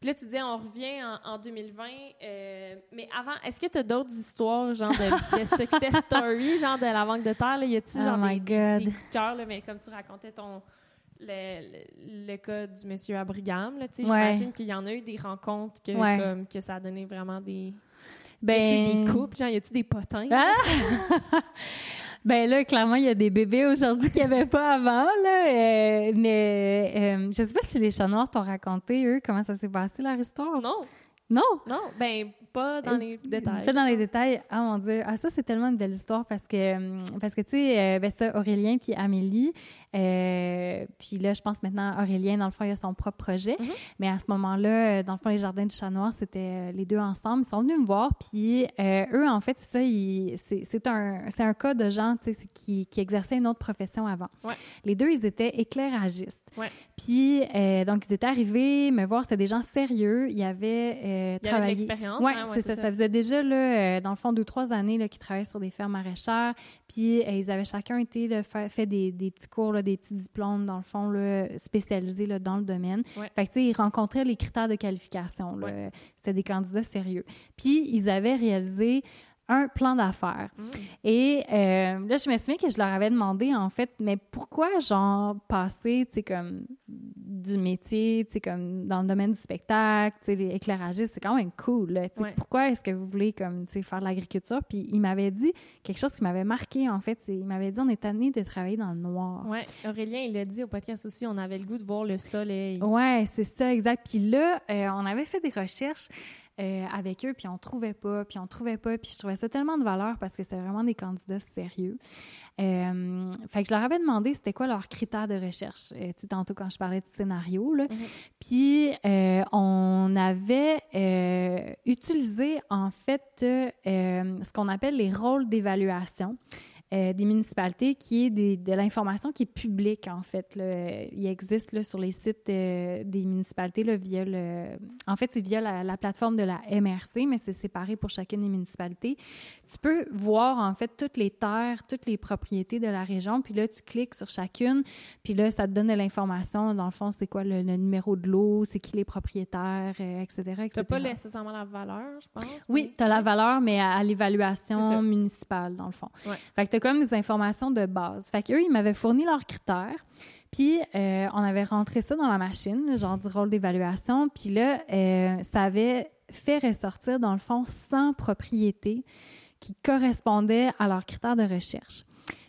Puis là, tu dis, on revient en, 2020. Euh, mais avant, est-ce que tu as d'autres histoires, genre de, success story, genre de la banque de terre? Là? Y a-tu oh genre des, des, cœurs, mais comme tu racontais ton. Le, le, cas du monsieur Abrigam, là, ouais. j'imagine qu'il y en a eu des rencontres que, comme, que ça a donné vraiment des... Ben... Y a-tu des couples, genre, y a-tu des potins? Ah! Ben là, clairement, il y a des bébés aujourd'hui qu'il n'y avait pas avant, là. Euh, mais euh, je sais pas si les chats noirs t'ont raconté, eux, comment ça s'est passé, leur histoire. Non. Non? Non? Ben, pas dans les détails. Pas dans les détails. Ah mon Dieu. Ah, ça, c'est tellement une belle histoire parce que, hum, parce que tu sais, euh, ben ça, Aurélien puis Amélie, euh, puis là, je pense maintenant, Aurélien, dans le fond, il a son propre projet. Mhm. Mais à ce moment-là, euh, dans le fond, les Jardins du Chat Noir, c'était euh, les deux ensemble. Ils sont venus me voir. Puis euh, eux, en fait, c'est ça, c'est un, un cas de gens tu sais, qui, qui exerçaient une autre profession avant. Ouais. Les deux, ils étaient éclairagistes. Ouais. Puis, euh, donc, ils étaient arrivés me voir. C'était des gens sérieux. Ils avaient euh, Il y travaillé. l'expérience. Oui, hein, c'est ça. Ça faisait déjà, là, euh, dans le fond, deux, trois années là, qu'ils travaillaient sur des fermes maraîchères. Puis, euh, ils avaient chacun été là, fait, fait des, des petits cours, là, des petits diplômes, dans le fond, là, spécialisés là, dans le domaine. Ouais. Fait que, tu sais, ils rencontraient les critères de qualification. là. C'était des candidats sérieux. Puis, ils avaient réalisé un plan d'affaires. Mm. Et euh, là, je me souviens que je leur avais demandé, en fait, mais pourquoi, genre, passer, tu sais, comme du métier, tu sais, comme dans le domaine du spectacle, tu sais, les éclairagistes, c'est quand même cool, là. Ouais. Pourquoi est-ce que vous voulez, comme, tu sais, faire de l'agriculture? Puis il m'avait dit quelque chose qui m'avait marqué, en fait. Il m'avait dit, on est tanné de travailler dans le noir. Ouais, Aurélien, il l'a dit au podcast aussi, on avait le goût de voir le soleil. Ouais, c'est ça, exact. Puis là, euh, on avait fait des recherches euh, avec eux, puis on trouvait pas, puis on trouvait pas, puis je trouvais ça tellement de valeur parce que c'était vraiment des candidats sérieux. Euh, fait que je leur avais demandé c'était quoi leurs critères de recherche. Euh, tu sais, tantôt quand je parlais de scénario, là. Mhm. Puis euh, on avait utilisé en fait ce qu'on appelle les rôles d'évaluation euh, des municipalités, qui est des- de l'information qui est publique, en fait. là. Il existe là, sur les sites euh, des municipalités là, via le... En fait, c'est via la, la plateforme de la MRC, mais c'est séparé pour chacune des municipalités. Tu peux voir, en fait, toutes les terres, toutes les propriétés de la région, puis là, tu cliques sur chacune, puis là, ça te donne de l'information. Dans le fond, c'est quoi le, le numéro de l'eau, c'est qui les propriétaires, euh, etc.. Tu n'as pas nécessairement la valeur, je pense. Oui, tu as la valeur, mais à, l'évaluation municipale, dans le fond. Ouais. Fait que tu as comme des informations de base. Fait qu'eux, ils m'avaient fourni leurs critères. Puis, euh, on avait rentré ça dans la machine, genre du rôle d'évaluation. Puis là, euh, ça avait fait ressortir, dans le fond, 100 propriétés qui correspondaient à leurs critères de recherche.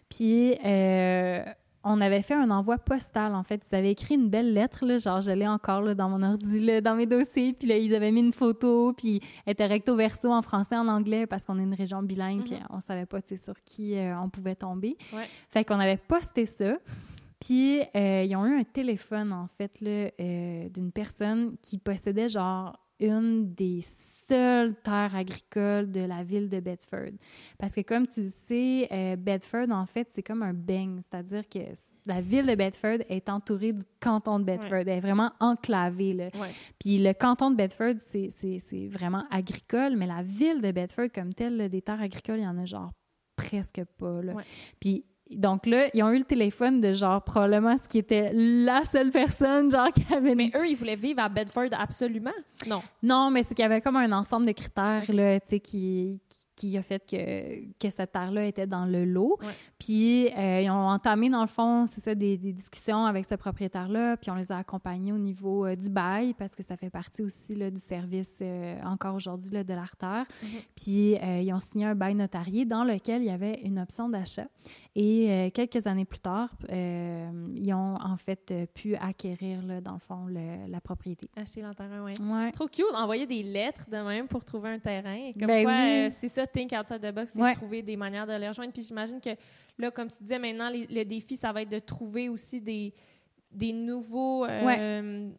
Puis, euh, on avait fait un envoi postal, en fait. Ils avaient écrit une belle lettre, là, genre, je l'ai encore là, dans mon ordi, là, dans mes dossiers. Puis là, ils avaient mis une photo, puis elle était recto verso en français, en anglais, parce qu'on est une région bilingue, puis Mhm. on savait pas, sur qui euh, on pouvait tomber. Ouais. Fait qu'on avait posté ça. Puis, euh, ils ont eu un téléphone, en fait, euh, d'une personne qui possédait, genre, une des seules terres agricoles de la ville de Bedford. Parce que, comme tu le sais, euh, Bedford, en fait, c'est comme un beigne, c'est-à-dire que la ville de Bedford est entourée du canton de Bedford. Elle est vraiment enclavée, là. Ouais. Puis le canton de Bedford, c'est- vraiment agricole, mais la ville de Bedford, comme telle, là, des terres agricoles, il y en a genre presque pas. Là. Ouais. Puis donc là, ils ont eu le téléphone de genre probablement ce qui était la seule personne genre qui avait... Mais eux, ils voulaient vivre à Bedford absolument? Non. Non, mais c'est qu'il y avait comme un ensemble de critères là, tu sais, qui, qui, qui a fait que, que cette terre-là était dans le lot. Ouais. Puis euh, ils ont entamé, dans le fond, c'est ça, des, des discussions avec ce propriétaire-là, puis on les a accompagnés au niveau euh, du bail, parce que ça fait partie aussi là, du service euh, encore aujourd'hui là, de l'artère. Mhm. Puis ils ont signé un bail notarié dans lequel il y avait une option d'achat. Et euh, quelques années plus tard, euh, ils ont en fait euh, pu acquérir, là, dans le fond, le- la propriété. Acheter leur terrain, oui. Ouais. Trop cute d'envoyer des lettres de même pour trouver un terrain. Comme Ben quoi, oui. euh, c'est ça, think outside the box, c'est Ouais. de trouver des manières de les rejoindre. Puis j'imagine que là, comme tu disais, maintenant, les- le défi, ça va être de trouver aussi des, des nouveaux euh,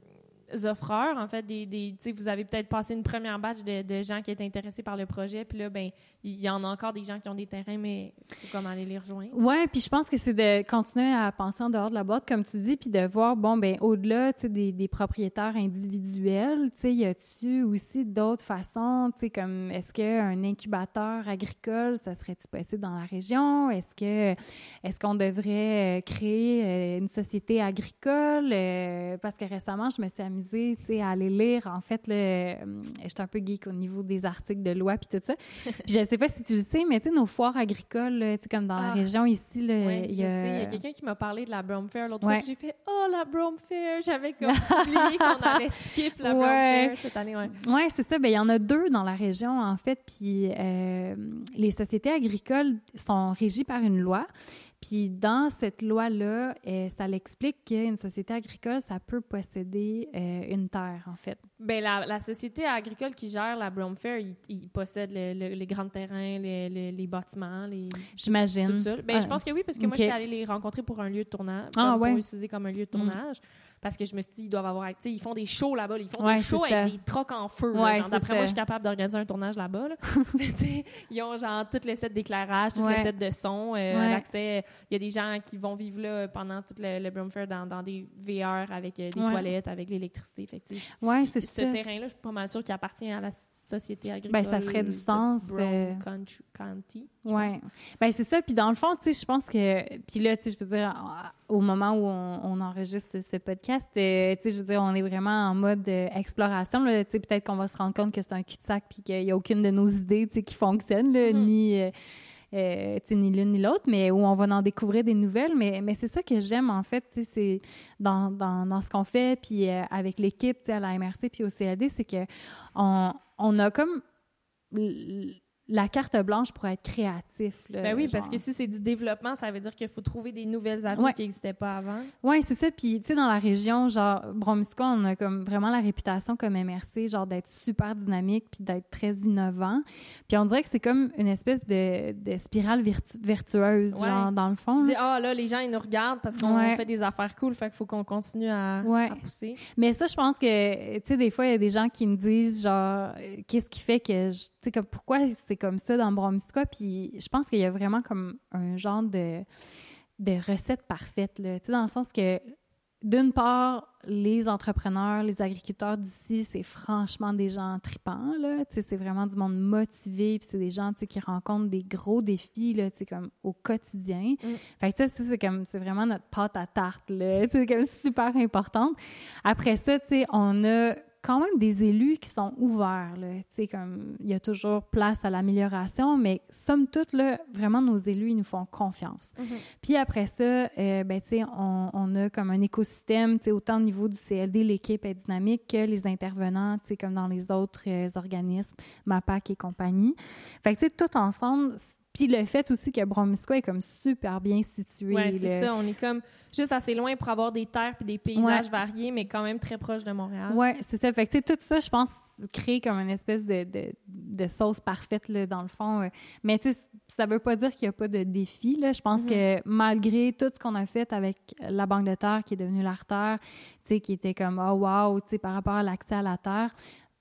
offreurs. En fait, des, des, vous avez peut-être passé une première batch de, de gens qui étaient intéressés par le projet. Puis là, ben, il y en a encore des gens qui ont des terrains, mais il faut comme aller les rejoindre. Ouais, puis je pense que c'est de continuer à penser en dehors de la boîte, comme tu dis, puis de voir, bon, ben au-delà, tu des, des propriétaires individuels, tu sais, y a-tu aussi d'autres façons, tu sais, comme est-ce qu'un incubateur agricole, ça serait-tu possible dans la région? Est-ce que, est-ce qu'on devrait euh, créer euh, une société agricole? Euh, parce que récemment, je me suis sais, à aller lire, en fait, là, euh, j'étais un peu geek au niveau des articles de loi puis tout ça. Puis je sais pas si tu le sais, mais tu sais, nos foires agricoles, là, comme dans la Ah. région ici, là, Oui, il je y a... sais. Il y a quelqu'un qui m'a parlé de la Brome Fair l'autre Ouais. fois. J'ai fait Oh, la Brome Fair! J'avais comme oublié qu'on allait skip la Brome Ouais. Fair cette année. Ouais. Oui, c'est ça. Ben, il y en a deux dans la région, en fait. Puis euh, les sociétés agricoles sont régies par une loi. Puis dans cette loi-là, euh, ça l'explique qu'une société agricole, ça peut posséder euh, une terre, en fait. Ben, la, la société agricole qui gère la Brome Fair, il possèdent le- le- les grands terrains, les, les- les bâtiments, les, J'imagine. tout ça. Ah, je pense que oui, parce que moi, ok. j'étais allée les rencontrer pour un lieu de tournage. Ah, comme ouais. Pour utiliser comme un lieu de Mm. Parce que je me suis dit, ils doivent avoir. Ils font des shows là-bas. Ils font Ouais, des shows avec des trocs en feu. Ouais, D'après moi, je suis capable d'organiser un tournage là-bas. là. Ils ont genre tous les sets d'éclairage, Ouais. les sets de son, euh, l'accès. Il y a des gens qui vont vivre là pendant tout le, le Broome Fair dans, dans des VR avec euh, des toilettes, avec l'électricité. Fait que, Ouais, c'est ce terrain-là, je suis pas mal sûre qu'il appartient à la société agricole. Ben, ça ferait du sens, euh, County. pense. Ben c'est ça. Puis dans le fond, tu sais, je pense que. Puis là, tu sais, je veux dire, au moment où on, on enregistre ce podcast, euh, tu sais, je veux dire, on est vraiment en mode euh, exploration. là. Tu sais, peut-être qu'on va se rendre compte que c'est un cul-de-sac puis qu'il n'y a aucune de nos idées, tu sais, qui fonctionne, là, Mhm. ni. Euh, ni l'une ni l'autre, mais où on va en découvrir des nouvelles. Mais, c'est ça que j'aime, en fait, c'est dans, dans, ce qu'on fait, puis euh, avec l'équipe, à la MRC puis au CLD, c'est que on, a comme la carte blanche pour être créatif. là, Ben oui, parce que si c'est du développement, ça veut dire qu'il faut trouver des nouvelles Ouais. qui n'existaient pas avant. Oui, c'est ça. Puis, tu sais, dans la région, genre, Bromisco, on a comme vraiment la réputation comme MRC, genre, d'être super dynamique puis d'être très innovant. Puis, on dirait que c'est comme une espèce de, de spirale vertu- vertueuse, Ouais. genre, dans le Tu fond. te dis, ah là, les gens, ils nous regardent parce qu'on Ouais. fait des affaires cool, fait qu'il faut qu'on continue à, pousser. Mais ça, je pense que, tu sais, des fois, il y a des gens qui me disent, genre, euh, qu'est-ce qui fait que, tu sais, pourquoi c'est comme ça dans Bromisco? Puis, je pense qu'il y a vraiment comme un genre de, de recette parfaite, là. Tu sais, dans le sens que, d'une part, les entrepreneurs, les agriculteurs d'ici, c'est franchement des gens tripants, là. Tu sais, c'est vraiment du monde motivé, puis c'est des gens, tu sais, qui rencontrent des gros défis, là, tu sais, comme au quotidien. Mm. Fait que ça, c'est comme, c'est vraiment notre pâte à tarte, là. Tu sais, comme super importante. Après ça, tu sais, on a quand même des élus qui sont ouverts, là. Comme, il y a toujours place à l'amélioration, mais somme toute, là, vraiment, nos élus, ils nous font confiance. Puis après ça, euh, ben, on, on a comme un écosystème, autant au niveau du CLD, l'équipe est dynamique, que les intervenants, comme dans les autres euh, organismes, MAPAC et compagnie. Fait que, tout ensemble, puis le fait aussi que Bromisco est comme super bien situé. Ouais, c'est ça. On est comme juste assez loin pour avoir des terres et des paysages variés, mais quand même très proche de Montréal. Ouais, c'est ça. Fait que, tout ça, je pense, crée comme une espèce de, de, de sauce parfaite, là, dans le fond. euh. Mais, tu sais, ça veut pas dire qu'il n'y a pas de défi, là. Je pense que malgré tout ce qu'on a fait avec la Banque de terre, qui est devenue l'Artère, tu sais, qui était comme, oh wow, tu sais, par rapport à l'accès à la terre,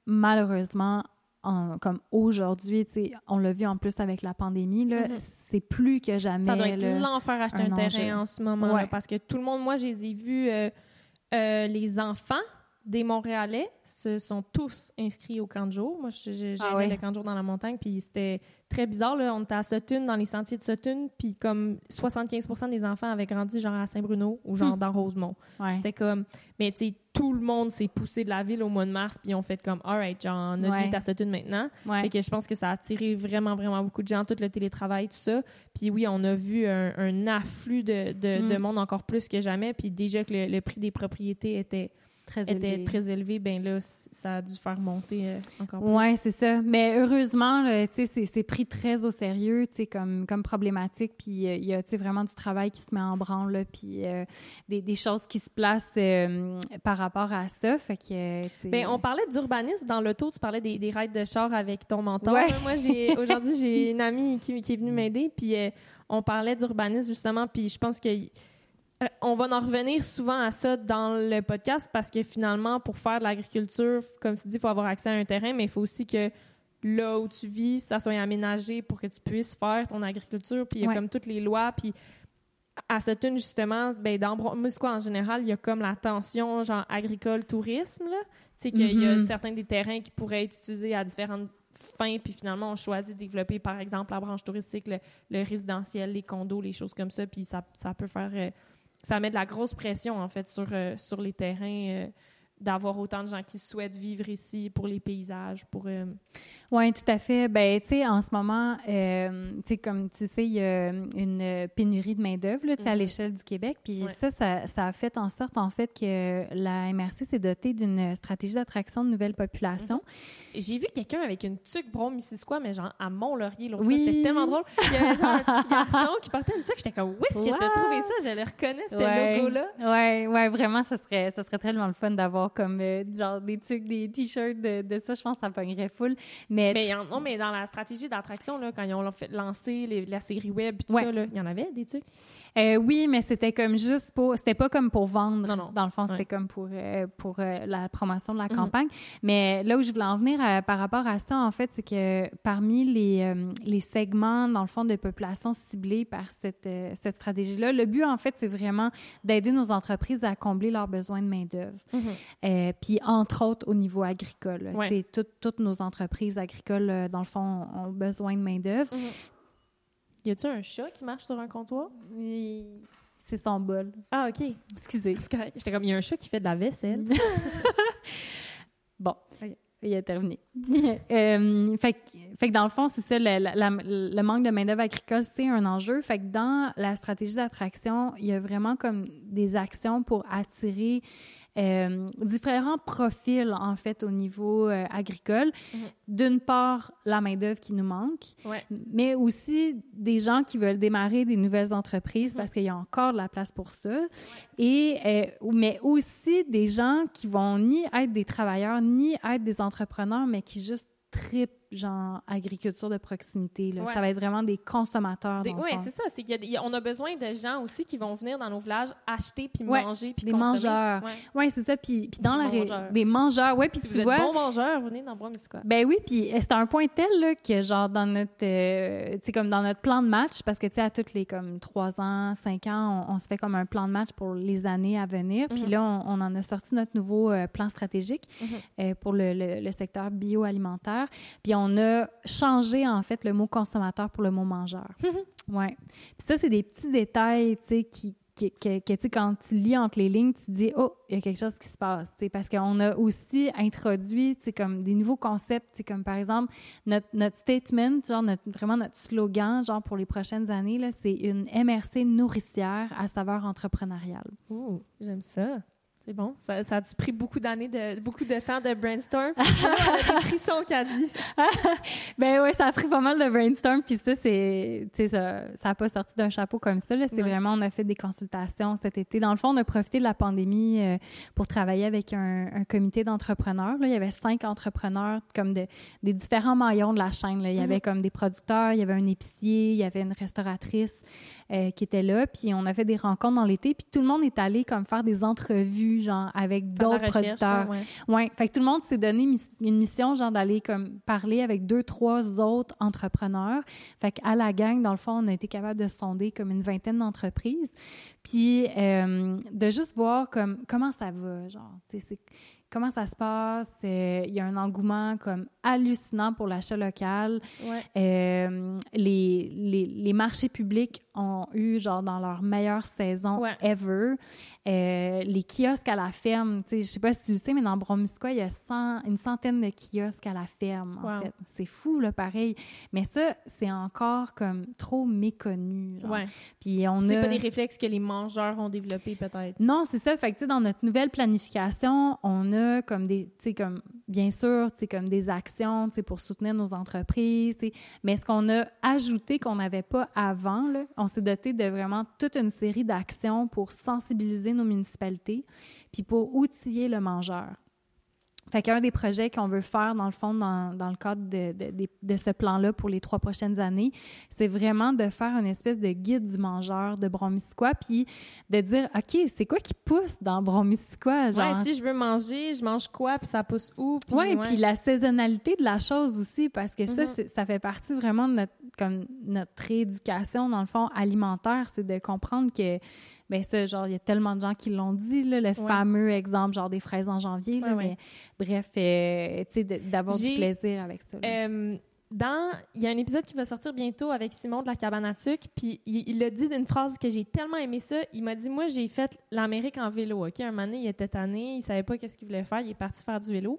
malheureusement, en- comme aujourd'hui, tu sais, on l'a vu en plus avec la pandémie, là, Mhm. c'est plus que jamais. Ça doit être l'enfer acheter un terrain en ce moment. là, parce que tout le monde, moi, je les ai vus, euh, euh, les enfants des Montréalais se sont tous inscrits au camp de jour. Moi, j'ai Ah ouais? le camp de jour dans la montagne, puis c'était très bizarre. Là. On était à Sutton, dans les sentiers de Sutton, puis comme 75% des enfants avaient grandi genre à Saint-Bruno ou genre Hmm. dans Rosemont. Ouais. C'était comme... Mais tu sais, tout le monde s'est poussé de la ville au mois de mars, puis ils ont fait comme « All right, genre, notre Ouais. vie est à Sutton maintenant ». Ouais. Fait que je pense que ça a attiré vraiment, vraiment beaucoup de gens, tout le télétravail, tout ça. Puis oui, on a vu un, un afflux de, de, Mm. de monde encore plus que jamais. Puis déjà que le, le prix des propriétés était, Très était élevé. très élevé, ben là, ça a dû faire monter euh, encore plus. Oui, c'est ça. Mais heureusement, tu sais, c'est- pris très au sérieux, tu sais, comme, comme problématique. Puis euh, il y a, tu sais, vraiment du travail qui se met en branle, puis euh, des, des choses qui se placent par rapport à ça. Fait que, Ben, on parlait d'urbanisme dans l'auto, tu parlais des, des rides de char avec ton mentor. Ouais. Moi, j'ai aujourd'hui, j'ai une amie qui, qui est venue m'aider, puis on parlait d'urbanisme justement, puis je pense que on va en revenir souvent à ça dans le podcast parce que finalement, pour faire de l'agriculture, comme tu dis, il faut avoir accès à un terrain, mais il faut aussi que là où tu vis, ça soit aménagé pour que tu puisses faire ton agriculture. Puis il y a Ouais. comme toutes les lois. Puis à Sutton, justement, ben, dans Bromisco, en général, il y a comme la tension genre agricole-tourisme. là. Tu sais qu'il y a Mhm. certains des terrains qui pourraient être utilisés à différentes fins, puis finalement, on choisit de développer, par exemple, la branche touristique, le, le résidentiel, les condos, les choses comme ça, puis ça, ça peut faire... euh, ça met de la grosse pression, en fait, sur, euh, sur les terrains, euh, d'avoir autant de gens qui souhaitent vivre ici pour les paysages, pour... euh, Oui, tout à fait. Ben, tu sais, en ce moment, euh, tu sais, comme tu sais, il y a une pénurie de main-d'œuvre, sais, à Mhm. l'échelle du Québec. Puis Ouais. ça, ça, ça a fait en sorte, en fait, que la MRC s'est dotée d'une stratégie d'attraction de nouvelles populations. J'ai vu quelqu'un avec une tuque brom missisquoi, mais genre à Mont-Laurier l'autre Oui. C'était tellement drôle. Il y avait genre un petit garçon qui portait une tuque. J'étais comme, où est-ce que t'as Wow. trouvé ça? Je le reconnais, ce Ouais. logo-là. Ouais, ouais, vraiment, ça serait, ça serait tellement le fun d'avoir comme euh, genre des trucs, des t-shirts de, de, ça, je pense que ça pognerait full. Mais, mais, non, mais dans la stratégie d'attraction, quand ils ont fait lancer la série web, tout ça, il y en avait des trucs? Euh, oui, mais c'était comme juste pour. C'était pas comme pour vendre. Non, non. Dans le fond, c'était comme pour, euh, pour euh, la promotion de la mhm. campagne. Mais là où je voulais en venir par rapport à ça, en fait, c'est que parmi les, les segments, dans le fond, de population ciblée par cette, cette stratégie-là, le but, en fait, c'est vraiment d'aider nos entreprises à combler leurs besoins de main-d'œuvre. Mhm. Puis, entre autres, au niveau agricole. Ouais. toutes nos entreprises agricoles, dans le fond, ont besoin de main-d'œuvre. Mhm. Y a-tu un chat qui marche sur un comptoir? Oui. C'est son bol. Ah, OK. Excusez. J'étais comme, il y a un chat qui fait de la vaisselle. bon. Il a terminé. euh, fait, fait, que dans le fond, c'est ça, le, le, manque de main-d'œuvre agricole, c'est un enjeu. Fait que dans la stratégie d'attraction, il y a vraiment comme des actions pour attirer euh, différents profils, en fait, au niveau euh, agricole. Mhm. D'une part, la main-d'œuvre qui nous manque, mais aussi des gens qui veulent démarrer des nouvelles entreprises mhm. parce qu'il y a encore de la place pour ça. Et, euh, mais aussi des gens qui vont ni être des travailleurs, ni être des entrepreneurs, mais qui juste tripent genre agriculture de proximité. Là. Ça va être vraiment des consommateurs. Oui, c'est ça. C'est qu'on a, a, besoin de gens aussi qui vont venir dans nos villages acheter puis manger puis Des mangeurs. Oui, ouais, c'est ça. Puis, puis dans des la mangeurs. des mangeurs. Ouais, puis si tu vous vois, êtes bon mangeur, venez dans. Ben oui, puis euh, c'est un point tel là, que genre dans notre, euh, comme dans notre plan de match, parce que tu sais à toutes les comme trois ans, cinq ans, on, se fait comme un plan de match pour les années à venir. Puis mhm. là, on, en a sorti notre nouveau euh, plan stratégique mhm. pour le, le, le secteur bioalimentaire. Puis on a changé, en fait, le mot consommateur pour le mot mangeur. ouais. Puis ça, c'est des petits détails, tu sais, qui, que, que, quand tu lis entre les lignes, tu dis oh il y a quelque chose qui se passe parce qu'on a aussi introduit comme des nouveaux concepts comme par exemple notre, notre statement genre notre, vraiment notre slogan genre pour les prochaines années là c'est une MRC nourricière à saveur entrepreneuriale. Oh j'aime ça. C'est bon. Ça, ça a pris beaucoup d'années, de, beaucoup de temps de brainstorm. des frissons qu'a dit. ben oui, ça a pris pas mal de brainstorm. Puis ça, c'est, ça n'a pas sorti d'un chapeau comme ça. C'est vraiment, on a fait des consultations cet été. Dans le fond, on a profité de la pandémie euh, pour travailler avec un, comité d'entrepreneurs. Il y avait cinq entrepreneurs comme de, des différents maillons de la chaîne. Il y avait mm-hmm. comme des producteurs, il y avait un épicier, il y avait une restauratrice euh, qui était là. Puis on a fait des rencontres dans l'été. Puis tout le monde est allé comme faire des entrevues genre, avec d'autres producteurs. Oui, ouais. Fait que tout le monde s'est donné une mission, genre, d'aller comme parler avec deux, trois autres entrepreneurs. Fait qu'à la gang, dans le fond, on a été capable de sonder comme une vingtaine d'entreprises. Puis euh, de juste voir comme comment ça va, genre, comment ça se passe. Euh, il y a un engouement comme hallucinant pour l'achat local. Euh, les, les, les, marchés publics ont eu, genre, dans leur meilleure saison ever. Les kiosques à la ferme, tu sais, je sais pas si tu le sais, mais dans Bromisquoi, il y a une centaine de kiosques à la ferme, en fait. C'est fou, là, pareil. Mais ça, c'est encore comme trop méconnu. Ouais. Puis on C'est pas des réflexes que les mangeurs ont développés, peut-être? Non, c'est ça. Fait que, dans notre nouvelle planification, on a comme des, tu sais, comme, bien sûr, tu comme des actions, tu pour soutenir nos entreprises, mais ce qu'on a ajouté qu'on n'avait pas avant, là, on s'est doté de vraiment toute une série d'actions pour sensibiliser nos municipalités, puis pour outiller le mangeur. Fait qu'un des projets qu'on veut faire, dans le fond, dans, dans le cadre de, de, de ce plan-là pour les trois prochaines années, c'est vraiment de faire une espèce de guide du mangeur de Bromisquois, puis de dire, OK, c'est quoi qui pousse dans Bromisquois? Genre... Ouais, si je veux manger, je mange quoi, puis ça pousse où? Puis, ouais, puis la saisonnalité de la chose aussi, parce que ça, mm-hmm. ça fait partie vraiment de notre, comme notre rééducation, dans le fond, alimentaire, c'est de comprendre que ben ça, genre, il y a tellement de gens qui l'ont dit, là, le fameux exemple, genre des fraises en janvier. Là, mais bref, euh, tu sais, d'avoir du plaisir avec ça. Euh, dans, il y a un épisode qui va sortir bientôt avec Simon de la cabane à puis il, a dit d'une phrase que j'ai tellement aimé ça. Il m'a dit, moi, j'ai fait l'Amérique en vélo, OK? Un moment donné, il était tanné, il savait pas qu'est-ce qu'il voulait faire, il est parti faire du vélo.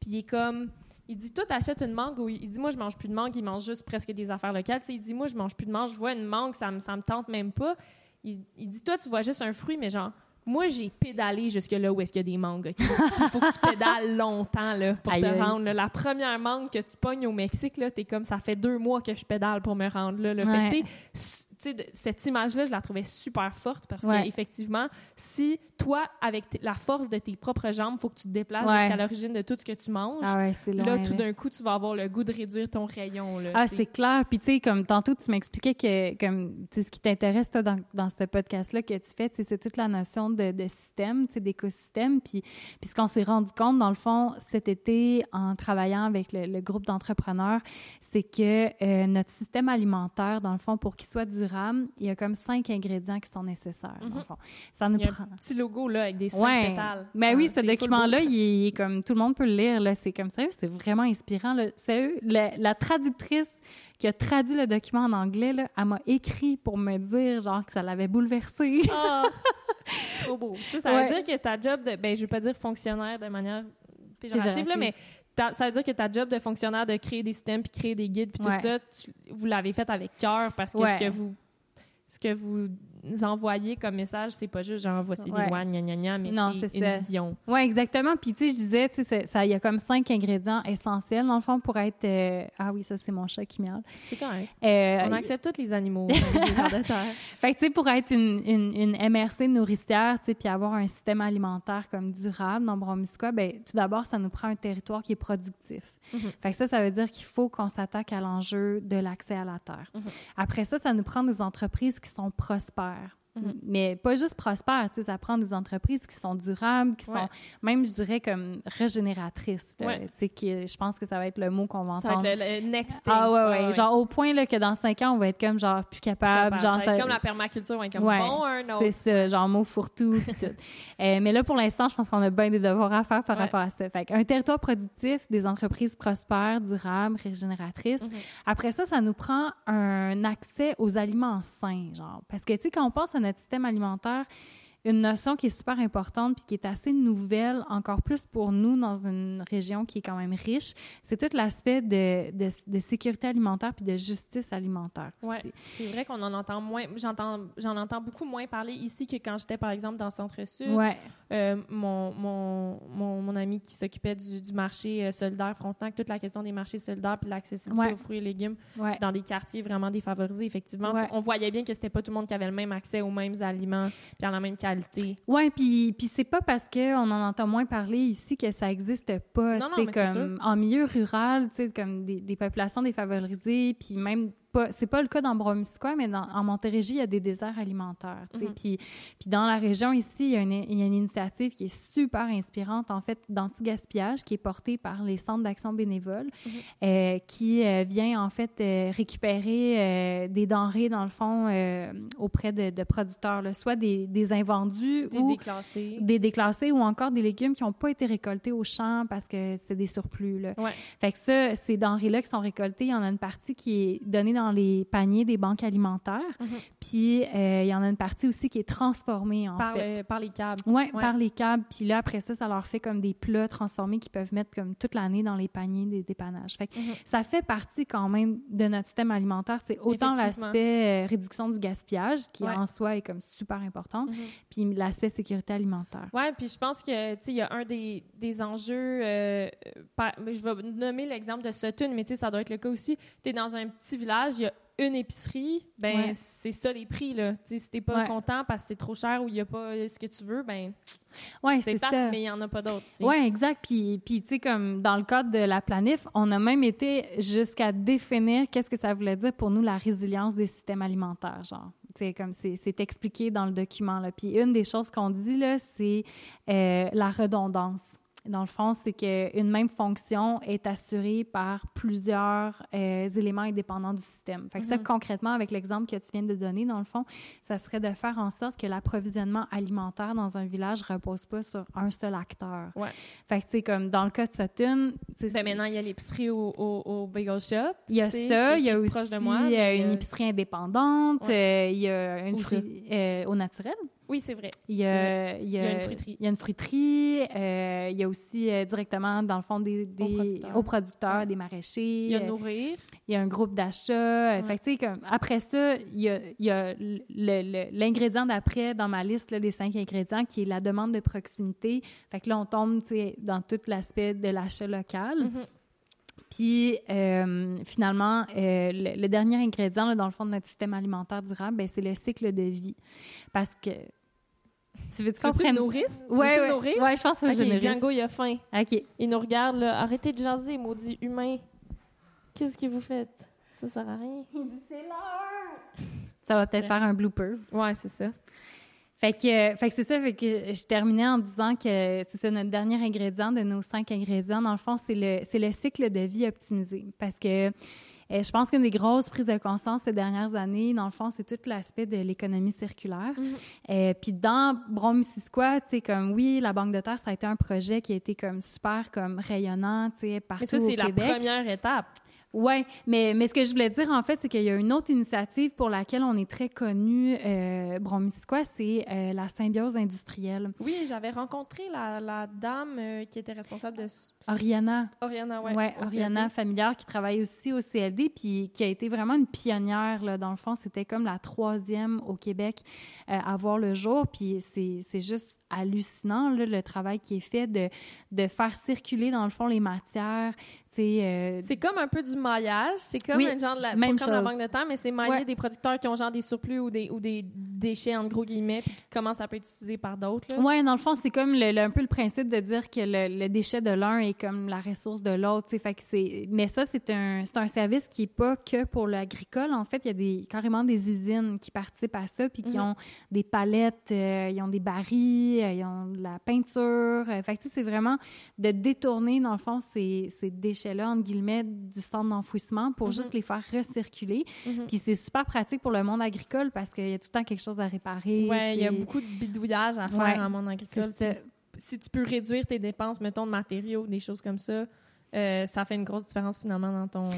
Puis il est comme... Il dit, toi, t'achètes une mangue. Ou il dit, moi, je mange plus de mangue. Il mange juste presque des affaires locales. il dit, moi, je mange plus de mangue. Je vois une mangue, ça me, ça me tente même pas il, dit Toi, tu vois juste un fruit, mais genre, moi, j'ai pédalé jusque là où est-ce qu'il y a des mangues. Il faut que tu pédales longtemps là, pour te rendre. La première mangue que tu pognes au Mexique, là, t'es comme ça fait deux mois que je pédale pour me rendre là. Fait sais, de- cette image-là, je la trouvais super forte parce Ouais. qu'effectivement, si toi, avec la force de tes propres jambes, faut que tu te déplaces Ouais. jusqu'à l'origine de tout ce que tu manges, Ah ouais, c'est loin. là, tout d'un coup, tu vas avoir le goût de réduire ton rayon. Là, Ah, c'est clair. Puis, tu sais, comme tantôt, tu m'expliquais que, comme, ce qui t'intéresse, toi, dans, dans ce podcast-là que tu fais, c'est toute la notion de, de système, d'écosystème. Puis, puis ce qu'on s'est rendu compte, dans le fond, cet été, en travaillant avec le, le groupe d'entrepreneurs, c'est que euh, notre système alimentaire, dans le fond, pour qu'il soit durable, il y a comme cinq ingrédients qui sont nécessaires, dans le Mhm. fond. Ça nous Il prend... un petit logo là, avec des cinq Ouais. pétales. Ben Ça, oui, ce document-là, il, est- comme tout le monde peut le lire. Là, c'est comme ça, c'est vraiment inspirant. Là. Sérieux, la, la traductrice qui a traduit le document en anglais, là, elle m'a écrit pour me dire genre que ça l'avait bouleversée. Ah! Trop beau. Ça, ça Ouais. veut dire que ta job de. Ben, je veux pas dire fonctionnaire de manière péjorative, là, mais ta- ça veut dire que ta job de fonctionnaire de créer des systèmes puis créer des guides puis Ouais. tout ça, tu- vous l'avez fait avec cœur parce que ce que vous ce que vous envoyez comme message, c'est pas juste genre voici Ouais. des lois, gna gna gna, mais c'est une ça. vision. Oui, exactement. Puis, tu sais, je disais, tu sais, ça, il y a comme cinq ingrédients essentiels, dans le fond, pour être. euh, Ah oui, ça, c'est mon chat qui miaule. C'est correct. Euh, On accepte tous les animaux, les de terre. Fait que, tu sais, pour être une, une, une MRC nourricière, tu sais, puis avoir un système alimentaire comme durable dans Bromisquoi, ben tout d'abord, ça nous prend un territoire qui est productif. Mhm. Fait que ça, ça veut dire qu'il faut qu'on s'attaque à l'enjeu de l'accès à la terre. Mhm. Après ça, ça nous prend des entreprises qui sont prospères. faire. Mhm. Mais pas juste prospères, tu sais, ça prend des entreprises qui sont durables, qui Ouais. sont même, je dirais, comme régénératrices. Ouais. Tu sais, qui- je pense que ça va être le mot qu'on va Ça va entendre. être le, le next thing. Ah ouais, ouais, Genre au point là, que dans cinq ans, on va être comme genre plus capable. Capable. Genre, Ça va être ça- comme la permaculture, on va être comme bon, un autre. c'est ça, genre mot fourre-tout puis tout. Euh, mais là, pour l'instant, je pense qu'on a bien des devoirs à faire par rapport à ça. Fait un territoire productif, des entreprises prospères, durables, régénératrices. Mhm. Après ça, ça nous prend un accès aux aliments sains, genre. Parce que, tu sais, quand on pense à notre système alimentaire, une notion qui est super importante puis qui est assez nouvelle, encore plus pour nous dans une région qui est quand même riche, c'est tout l'aspect de, de, de sécurité alimentaire puis de justice alimentaire aussi. c'est vrai qu'on en entend moins. J'entends, j'en entends beaucoup moins parler ici que quand j'étais, par exemple, dans le Centre-Sud. Ouais. Euh, mon, mon, mon, mon ami qui s'occupait du, du marché euh, solidaire Frontenac, toute la question des marchés solidaires puis de l'accessibilité Ouais. aux fruits et légumes Ouais. dans des quartiers vraiment défavorisés, effectivement. On voyait bien que c'était pas tout le monde qui avait le même accès aux mêmes aliments puis à la même qualité. Oui, puis, puis c'est pas parce qu'on en entend moins parler ici que ça existe pas. Non, mais comme en milieu rural, tu sais, comme des, des populations défavorisées, puis même pas, c'est pas le cas dans Bromisquoi, mais dans, en Montérégie, il y a des déserts alimentaires. Mhm. Puis, puis dans la région ici, il y, a une, il y a une initiative qui est super inspirante, en fait, d'anti-gaspillage, qui est portée par les centres d'action bénévole, Mhm. euh, qui euh, vient en fait euh, récupérer des denrées, dans le fond, auprès de, de producteurs, là, soit des, des invendus Des ou déclassés. des déclassés ou encore des légumes qui n'ont pas été récoltés au champ parce que c'est des surplus. Là. Ouais. Fait que ça, ces denrées-là qui sont récoltées, il y en a une partie qui est donnée dans les paniers des banques alimentaires. Mhm. Puis euh, il y en a une partie aussi qui est transformée en par, fait. le- par les câbles. Ouais, Ouais. par les câbles. Puis là, après ça, ça leur fait comme des plats transformés qu'ils peuvent mettre comme toute l'année dans les paniers des dépannages. Fait que Mhm. ça fait partie quand même de notre système alimentaire. C'est autant l'aspect euh, réduction du gaspillage, qui Ouais. en soi est comme super important, Mhm. puis l'aspect sécurité alimentaire. Oui, puis je pense que, tu sais, il y a un des, des enjeux, euh, par- je vais nommer l'exemple de Sutton, mais tu sais, ça doit être le cas aussi. Tu es dans un petit village, il y a une épicerie, ben Ouais. c'est ça les prix, là. Tu sais, si t'es pas Ouais. content parce que c'est trop cher ou il y a pas ce que tu veux, ben Ouais, c'est c'est pas, mais il y en a pas d'autres. Oui, exact. Puis, puis tu sais, comme dans le cadre de la planif, on a même été jusqu'à définir qu'est-ce que ça voulait dire pour nous la résilience des systèmes alimentaires, genre. Sais, comme c'est c'est expliqué dans le document, là. Puis une des choses qu'on dit, là, c'est euh, la redondance. Dans le fond, c'est qu'une même fonction est assurée par plusieurs euh, éléments indépendants du système. Fait que ça, Mhm. concrètement, avec l'exemple que tu viens de donner, dans le fond, ça serait de faire en sorte que l'approvisionnement alimentaire dans un village repose pas sur un seul acteur. Ouais. Fait que, tu sais, comme dans le cas de Sutton, Ben maintenant, il y a l'épicerie au, au, au bagel shop. il y a ça, il y a aussi de moi, euh, mais, une euh, épicerie indépendante, euh, il y a une fruit, euh, au naturel. Oui, c'est vrai. Il y a, il y Il y a, a une fruiterie. il y a une fruiterie, euh, il y a aussi euh, directement, dans le fond, des, des- Aux producteurs. aux producteurs, Ouais. des maraîchers. Il y a euh, nourrir. il y a un groupe d'achat. euh, Ouais. Fait que, après ça, il y a, il y a le- le- l'ingrédient d'après dans ma liste là, des cinq ingrédients qui est la demande de proximité. Fait que là, on tombe dans tout l'aspect de l'achat local. Mhm. Puis euh, finalement, euh, le, dernier ingrédient là, dans le fond de notre système alimentaire durable, ben, c'est le cycle de vie. Parce que tu veux que tu nourrice? Oui, ouais, ouais. ouais, je pense que je Django, il a faim. OK. Il nous regarde, là. Arrêtez de jaser, maudit humain. Qu'est-ce que vous faites? Ça sert à rien. Il dit c'est l'heure. Ça va peut-être faire un blooper. Ouais, c'est ça. Fait que, fait que c'est ça, fait que je terminais en disant que c'est ça notre dernier ingrédient de nos cinq ingrédients. Dans le fond, c'est le, c'est le cycle de vie optimisé. Parce que euh, je pense qu'une des grosses prises de conscience ces dernières années, dans le fond, c'est tout l'aspect de l'économie circulaire. Mm-hmm. Euh, puis dans Brom-Missisquoi, tu sais, comme oui, la Banque de Terre, ça a été un projet qui a été comme super comme rayonnant, tu sais, partout Mais ça, c'est la première étape. Oui, mais, mais ce que je voulais dire, en fait, c'est qu'il y a une autre initiative pour laquelle on est très connu, euh, Bromisquoi, c'est euh, la symbiose industrielle. Oui, j'avais rencontré la, la dame euh, qui était responsable de... Oriana. Oriana, oui. Ouais, Oriana Familiar, qui travaille aussi au CLD, puis qui a été vraiment une pionnière, là, dans le fond. C'était comme la troisième au Québec euh, à voir le jour, puis c'est juste hallucinant, là, le travail qui est fait de, de faire circuler, dans le fond, les matières, euh, c'est comme un peu du maillage. C'est comme un genre de la, même comme la banque de temps, mais c'est mailler des producteurs qui ont genre des surplus ou des, ou des déchets, en gros guillemets, puis comment ça peut être utilisé par d'autres. Oui, dans le fond, c'est comme le, un peu le principe de dire que le, déchet de l'un est comme la ressource de l'autre. Mais ça, c'est un, un service qui n'est pas que pour l'agricole. En fait, il y a des, carrément des usines qui participent à ça, puis qui mhm. ont des palettes, euh, ils ont des barils, euh, ils ont de la peinture. fait que c'est vraiment de détourner, dans le fond, ces, ces déchets là entre guillemets, du centre d'enfouissement pour mhm. juste les faire recirculer. Mhm. Puis c'est super pratique pour le monde agricole parce qu'il y a tout le temps quelque chose à réparer. Oui, il y a beaucoup de bidouillage à faire en monde agricole. Si tu peux réduire tes dépenses, mettons, de matériaux, des choses comme ça, euh, ça fait une grosse différence finalement dans ton.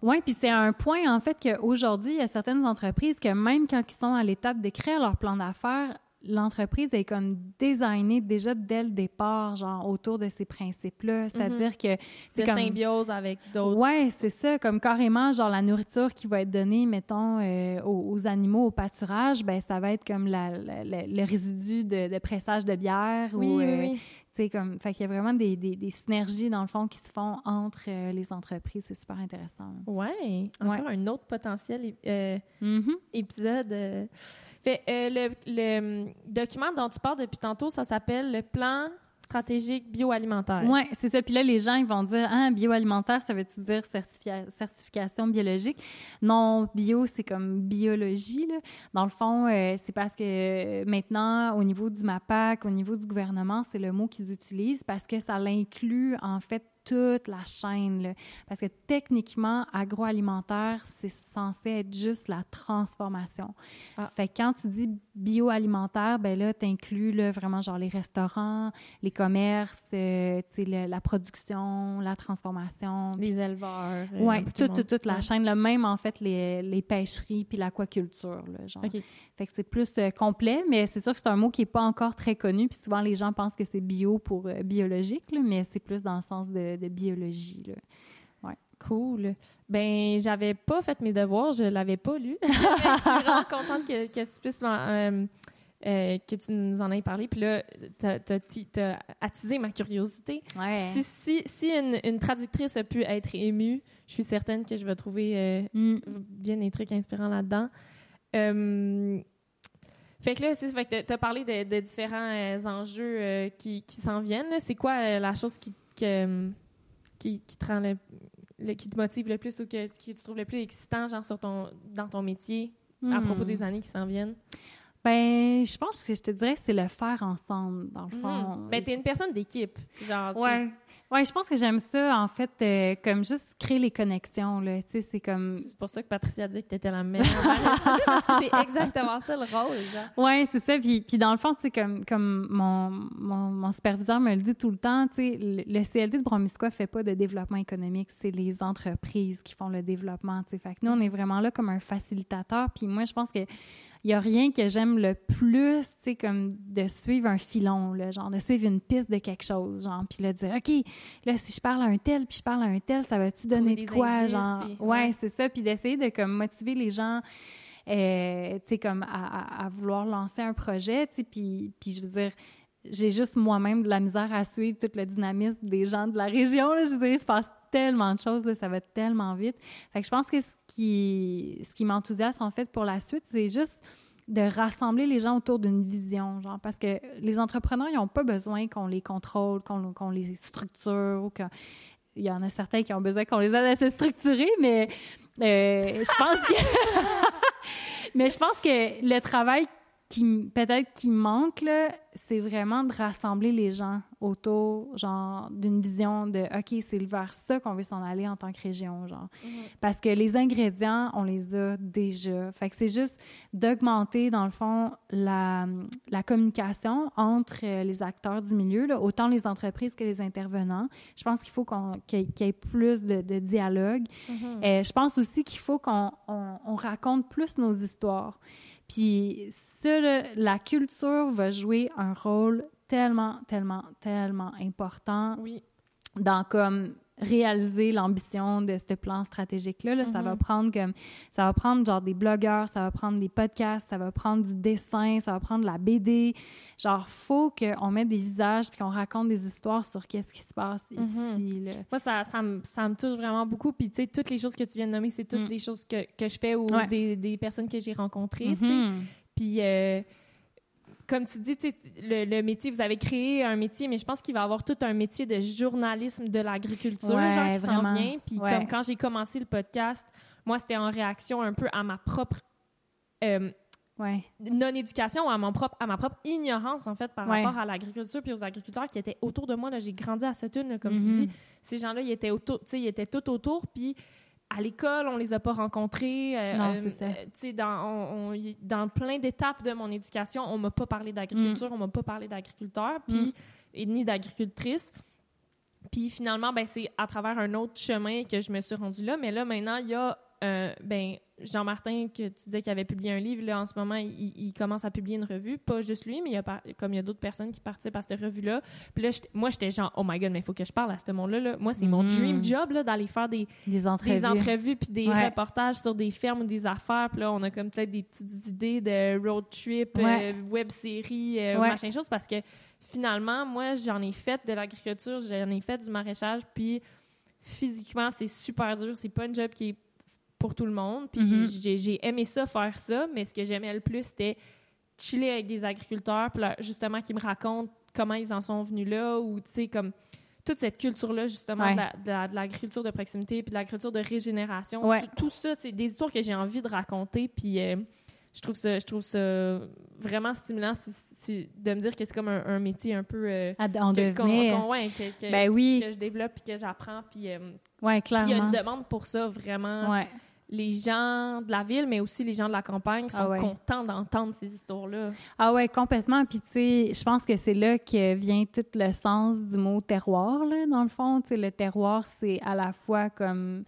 Oui, puis c'est un point en fait qu'aujourd'hui, il y a certaines entreprises que même quand ils sont à l'étape de créer leur plan d'affaires, l'entreprise est comme designée déjà dès le départ, genre autour de ces principes-là. C'est-à-dire que. Comme... symbiose avec d'autres. Oui, c'est ça. Comme carrément, genre la nourriture qui va être donnée, mettons, euh, aux, animaux au pâturage, ben ça va être comme la, le résidu de, pressage de bière. Oui, ou, euh, oui. Comme, fait qu'il y a vraiment des, des, synergies, dans le fond, qui se font entre euh, les entreprises. C'est super intéressant. Oui. Encore un autre potentiel mm-hmm. épisode. Euh, le, hum, document dont tu parles depuis tantôt, ça s'appelle le plan stratégique bioalimentaire. Oui, c'est ça. Puis là, les gens, ils vont dire, ah, bioalimentaire, ça veut-tu dire certification biologique? Non, bio, c'est comme biologie. Là. Dans le fond, euh, c'est parce que euh, maintenant, au niveau du MAPAC, au niveau du gouvernement, c'est le mot qu'ils utilisent parce que ça l'inclut, en fait, toute la chaîne. Là. Parce que techniquement, agroalimentaire, c'est censé être juste la transformation. Ah. Fait que quand tu dis bioalimentaire, ben là, là, vraiment genre les restaurants, les commerces, euh, la, la, production, la transformation. Les éleveurs. Euh, oui, toute, toute, la chaîne. Là, même, en fait, les, les pêcheries puis l'aquaculture. Genre. Fait que c'est plus euh, complet, mais c'est sûr que c'est un mot qui n'est pas encore très connu. Puis souvent, les gens pensent que c'est bio pour biologique, là, mais c'est plus dans le sens de de biologie. Là. Ouais. Cool. Ben, j'avais pas fait mes devoirs, je l'avais pas lu. je suis vraiment contente que, que tu puisses euh, euh, que tu nous en aies parlé. Puis là, tu as, attisé ma curiosité. Ouais. Si, si, si une, une, traductrice a pu être émue, je suis certaine que je vais trouver euh, mm. bien des trucs inspirants là-dedans. fait que là, c'est fait que tu as parlé de, différents enjeux qui, qui s'en viennent. C'est quoi la chose qui, que, qui, qui, te rend le, qui te motive le plus ou que, qui tu trouves le plus excitant genre sur ton, dans ton métier à hmm. propos des années qui s'en viennent? Ben, je pense que je te dirais que c'est le faire ensemble, dans le hmm. fond. Ben, t'es une personne d'équipe. Genre, ouais. Oui, je pense que j'aime ça, en fait, euh, comme juste créer les connexions, là. Tu sais, c'est comme... C'est pour ça que Patricia dit que t'étais la meilleure. parce que c'est exactement ça, le rôle, genre. Oui, c'est ça. Puis, puis dans le fond, tu sais, comme, comme mon, mon, mon, superviseur me le dit tout le temps, tu sais, le, CLD de Bromisquoi fait pas de développement économique, c'est les entreprises qui font le développement, tu sais. Fait que nous, on est vraiment là comme un facilitateur. Puis moi, je pense que il n'y a rien que j'aime le plus, tu sais, comme de suivre un filon, là, genre de suivre une piste de quelque chose, genre, puis là, de dire, OK, là, si je parle à un tel, puis je parle à un tel, ça va-tu donner de quoi, genre? ouais, c'est ça, puis d'essayer de, comme, motiver les gens, euh, tu sais, comme à, vouloir lancer un projet, tu sais, puis, puis je veux dire, j'ai juste moi-même de la misère à suivre tout le dynamisme des gens de la région. Là. Je veux dire, il se passe tellement de choses, là, ça va tellement vite. Fait que je pense que ce qui, ce qui m'enthousiasme, en fait, pour la suite, c'est juste de rassembler les gens autour d'une vision, genre, parce que les entrepreneurs, ils n'ont pas besoin qu'on les contrôle, qu'on les structure, ou il y en a certains qui ont besoin qu'on les aide à se structurer, mais euh, je pense que... mais je pense que le travail qui peut-être qui manque là, c'est vraiment de rassembler les gens autour genre d'une vision de OK, c'est vers ça qu'on veut s'en aller en tant que région genre. Mhm. Parce que les ingrédients, on les a déjà. Fait que c'est juste d'augmenter dans le fond la, la communication entre les acteurs du milieu là, autant les entreprises que les intervenants. Je pense qu'il faut qu'on qu'il y ait plus de, de dialogue. Mhm. Et je pense aussi qu'il faut qu'on on raconte plus nos histoires. Puis ça, la culture va jouer un rôle tellement, tellement, tellement important oui. dans comme réaliser l'ambition de ce plan stratégique-là. Là, Ça va mhm. prendre comme ça va prendre genre des blogueurs, ça va prendre des podcasts, ça va prendre du dessin, ça va prendre la BD. Genre, faut qu'on mette des visages puis qu'on raconte des histoires sur qu'est-ce qui se passe mhm. ici. Là. Moi, ça, ça, me, ça, me, touche vraiment beaucoup. Puis, tu sais, toutes les choses que tu viens de nommer, c'est toutes mm. des choses que, que, je fais ou des, des, personnes que j'ai rencontrées. Mhm. Puis... Euh, comme tu dis, le, le, métier, vous avez créé un métier, mais je pense qu'il va y avoir tout un métier de journalisme de l'agriculture, genre qui s'en vient. Puis comme quand j'ai commencé le podcast, moi, c'était en réaction un peu à ma propre euh, non-éducation, à, mon propre, à ma propre ignorance, en fait, par rapport à l'agriculture puis aux agriculteurs qui étaient autour de moi. J'ai grandi à cette une, comme tu mm-hmm. dis. Ces gens-là, ils étaient, autour, ils étaient tout autour, puis à l'école, on les a pas rencontrés. Euh, non, c'est ça. Euh, dans, dans plein d'étapes de mon éducation, on m'a pas parlé d'agriculture, on mm. on m'a pas parlé d'agriculteur, puis mm. et ni d'agricultrice. Puis finalement, ben, c'est à travers un autre chemin que je me suis rendue là. Mais là, maintenant, il y a euh, ben, Jean-Martin, que tu disais qu'il avait publié un livre, là, en ce moment, il, commence à publier une revue. Pas juste lui, mais il y a comme il y a d'autres personnes qui participent à cette revue-là. Puis là, moi, j'étais genre, oh my god, mais il faut que je parle à ce monde-là. Moi, c'est mon mm. dream job, d'aller faire des, des entrevues, des entrevues puis des reportages sur des fermes ou des affaires. Puis là, on a comme peut-être des petites idées de road trip, euh, web série, euh, machin chose, parce que finalement, moi, j'en ai fait de l'agriculture, j'en ai fait du maraîchage, puis physiquement, c'est super dur. C'est pas un job qui est pour tout le monde. Puis mm-hmm. j'ai aimé ça, faire ça, mais ce que j'aimais le plus, c'était chiller avec des agriculteurs, puis justement, qui me racontent comment ils en sont venus là, ou tu sais, comme toute cette culture-là, justement, de l'agriculture de, proximité, puis de l'agriculture de régénération. Tout, ça, c'est des histoires que j'ai envie de raconter, puis euh, je trouve ça je trouve ça vraiment stimulant de me dire que c'est comme un, métier un peu euh, en que, que, ben oui. que je développe puis que j'apprends puis euh, ouais, clairement. il y a une demande pour ça vraiment les gens de la ville, mais aussi les gens de la campagne sont ah contents d'entendre ces histoires-là. Ah ouais, complètement. Puis tu sais, je pense que c'est là que vient tout le sens du mot terroir, là, dans le fond. Tu sais, le terroir, c'est à la fois comme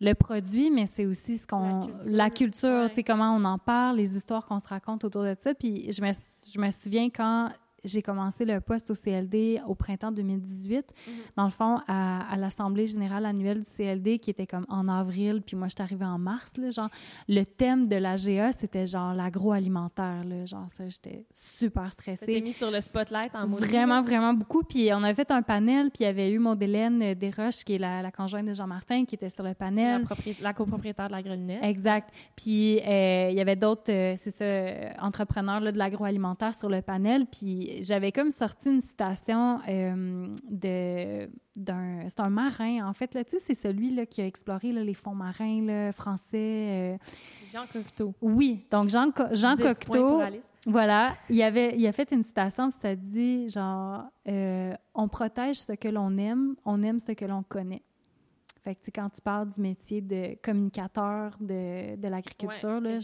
le produit, mais c'est aussi ce qu'on... La culture, tu sais, comment on en parle, les histoires qu'on se raconte autour de ça. Puis je me, je me souviens quand j'ai commencé le poste au CLD au printemps 2018, mhm. dans le fond, à, l'Assemblée générale annuelle du CLD, qui était comme en avril, puis moi, je suis arrivée en mars, là, genre, le thème de la GA, c'était genre l'agroalimentaire, là, genre, ça, j'étais super stressée. T'es mis sur le spotlight en mode. Vraiment, vraiment beaucoup, puis on avait fait un panel, puis il y avait eu Maud-Hélène Desroches, qui est la, conjointe de Jean-Martin, qui était sur le panel. La, la copropriétaire de la Grelinette. Exact. Puis euh, il y avait d'autres, euh, c'est ça, entrepreneurs là, de l'agroalimentaire sur le panel, puis j'avais comme sorti une citation euh, de d'un c'est un marin en fait là tu sais c'est celui là qui a exploré les fonds marins là, français euh. Jean Cocteau. Oui donc Jean Jean Cocteau voilà il avait il a fait une citation ça dit genre euh, on protège ce que l'on aime on aime ce que l'on connaît. Fait que quand tu parles du métier de communicateur de, de l'agriculture ouais,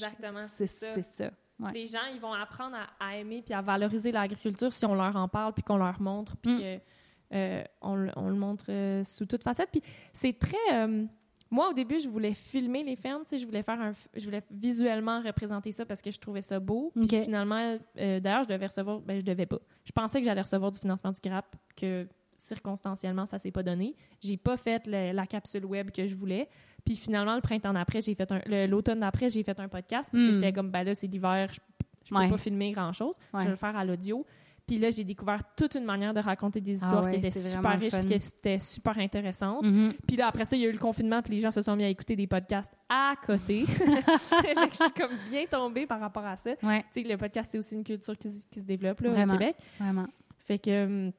c'est ça les gens, ils vont apprendre à, aimer puis à valoriser l'agriculture si on leur en parle puis qu'on leur montre puis mm. qu'on euh, on, le montre euh, sous toute facette. Puis c'est très... Euh, moi, au début, je voulais filmer les fermes, tu sais, je voulais faire un... Je voulais visuellement représenter ça parce que je trouvais ça beau. Puis finalement, d'ailleurs, je devais recevoir... Ben, je devais pas. Je pensais que j'allais recevoir du financement du GRAP, que circonstanciellement, ça s'est pas donné. J'ai pas fait la capsule web que je voulais. Puis finalement, le printemps d'après, j'ai fait un. L'automne d'après, j'ai fait un podcast parce que hmm. j'étais comme, ben là, c'est l'hiver, je, je peux pas filmer grand-chose. Je vais le faire à l'audio. Puis là, j'ai découvert toute une manière de raconter des Ah histoires ouais, qui étaient super riches, fun. qui étaient super intéressantes. Mhm. Puis là, après ça, il y a eu le confinement, puis les gens se sont mis à écouter des podcasts à côté. Je suis comme bien tombée par rapport à ça. Ouais, Tu sais, le podcast, c'est aussi une culture qui, se- qui se développe là, au. Québec. vraiment. Fait que,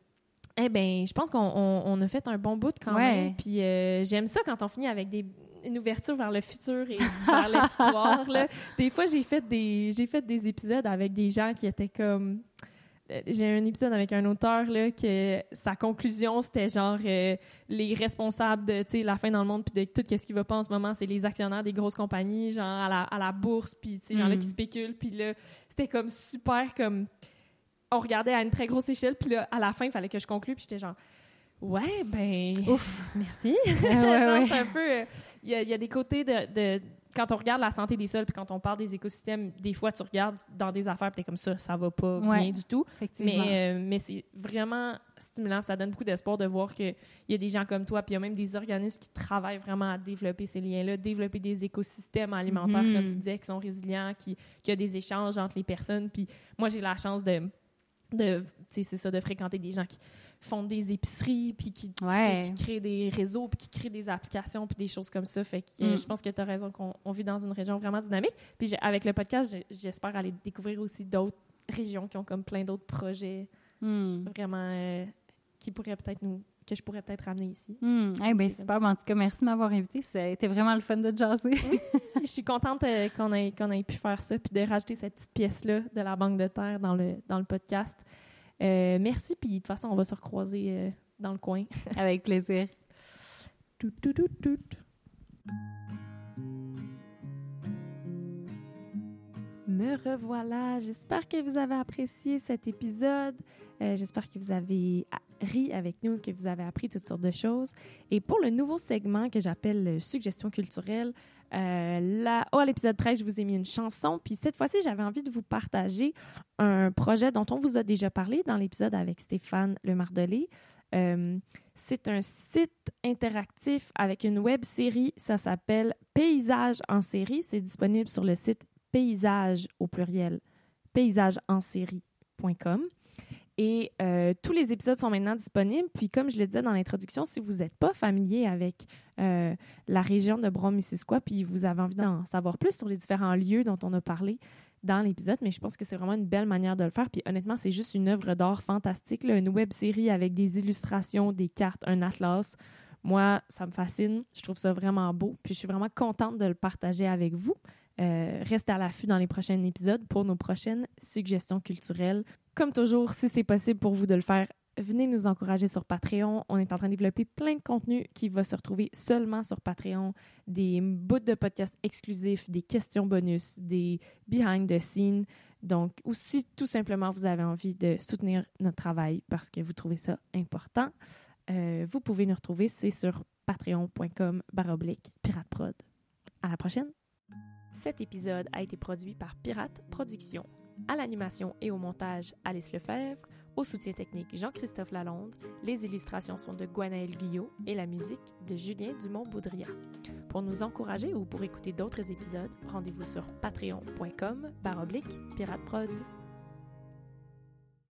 eh ben, je pense qu'on on- on a fait un bon bout quand Ouais. même. Puis euh, j'aime ça quand on finit avec des, une ouverture vers le futur et vers l'espoir. Des fois, j'ai fait des j'ai fait des épisodes avec des gens qui étaient comme euh, j'ai un épisode avec un auteur là que sa conclusion c'était genre euh, les responsables de la fin dans le monde puis de tout ce qui va pas en ce moment c'est les actionnaires des grosses compagnies genre à la, à la bourse puis là Mm. qui spéculent puis là c'était comme super comme on regardait à une très grosse échelle puis là à la fin il fallait que je conclue puis j'étais genre ouais ben merci Ouais, ouais, Genre, ouais. c'est un peu euh, il y, a- il y a des côtés de, de- quand on regarde la santé des sols puis quand on parle des écosystèmes des fois tu regardes dans des affaires puis comme ça ça va pas Ouais. bien du tout mais, euh, mais c'est vraiment stimulant. Ça donne beaucoup d'espoir de voir qu'il y a des gens comme toi, puis il y a même des organismes qui travaillent vraiment à développer ces liens-là, développer des écosystèmes alimentaires, comme tu disais, qui sont résilients, qui, qui a des échanges entre les personnes. Puis moi, j'ai la chance de, de tu sais, c'est ça, de fréquenter des gens qui font des épiceries, puis qui, qui, Ouais. créent des réseaux, puis qui créent des applications, puis des choses comme ça. Fait que Mm. je pense que tu as raison qu'on on vit dans une région vraiment dynamique. Puis avec le podcast, j'espère aller découvrir aussi d'autres régions qui ont comme plein d'autres projets Hmm. vraiment euh, qui pourrait peut-être nous que je pourrais peut-être ramener ici. Hmm. Eh ben, C'est comme super. En tout cas, merci de m'avoir invité. C'était vraiment le fun de jaser. je suis contente euh, qu'on ait qu'on ait pu faire ça puis de rajouter cette petite pièce là de la banque de terre dans le dans le podcast. Euh, merci puis de toute façon on va se recroiser euh, dans le coin. Avec plaisir. Tout, tout, tout, tout. Me revoilà. J'espère que vous avez apprécié cet épisode. Euh, J'espère que vous avez ri avec nous, que vous avez appris toutes sortes de choses. Et pour le nouveau segment que j'appelle euh, Suggestion culturelle, euh, là, oh, à l'épisode 13, je vous ai mis une chanson. Puis cette fois-ci, j'avais envie de vous partager un projet dont on vous a déjà parlé dans l'épisode avec Stéphane Le. Euh, c'est un site interactif avec une web série. Ça s'appelle Paysage en série. C'est disponible sur le site paysage au pluriel, paysageensérie.com. Et euh, tous les épisodes sont maintenant disponibles. Puis, comme je le disais dans l'introduction, si vous n'êtes pas familier avec euh, la région de Brom-Missisquoi, puis vous avez envie d'en savoir plus sur les différents lieux dont on a parlé dans l'épisode, mais je pense que c'est vraiment une belle manière de le faire. Puis honnêtement, c'est juste une œuvre d'art fantastique, une web série avec des illustrations, des cartes, un atlas. Moi, ça me fascine. Je trouve ça vraiment beau. Puis je suis vraiment contente de le partager avec vous. Euh, restez à l'affût dans les prochains épisodes pour nos prochaines suggestions culturelles. Comme toujours, si c'est possible pour vous de le faire, venez nous encourager sur Patreon. On est en train de développer plein de contenu qui va se retrouver seulement sur Patreon. Des bouts de podcasts exclusifs, des questions bonus, des behind the scenes. Donc, ou si tout simplement vous avez envie de soutenir notre travail parce que vous trouvez ça important, euh, vous pouvez nous retrouver, c'est sur patreon.com baroblique pirateprod. À la prochaine! Cet épisode a été produit par Pirate Productions. À l'animation et au montage, Alice Lefebvre. Au soutien technique, Jean-Christophe Lalonde. Les illustrations sont de Gwenaël Guyot et la musique de Julien Dumont-Boudria. Pour nous encourager ou pour écouter d'autres épisodes, rendez-vous sur patreon.com baroblique pirateprod.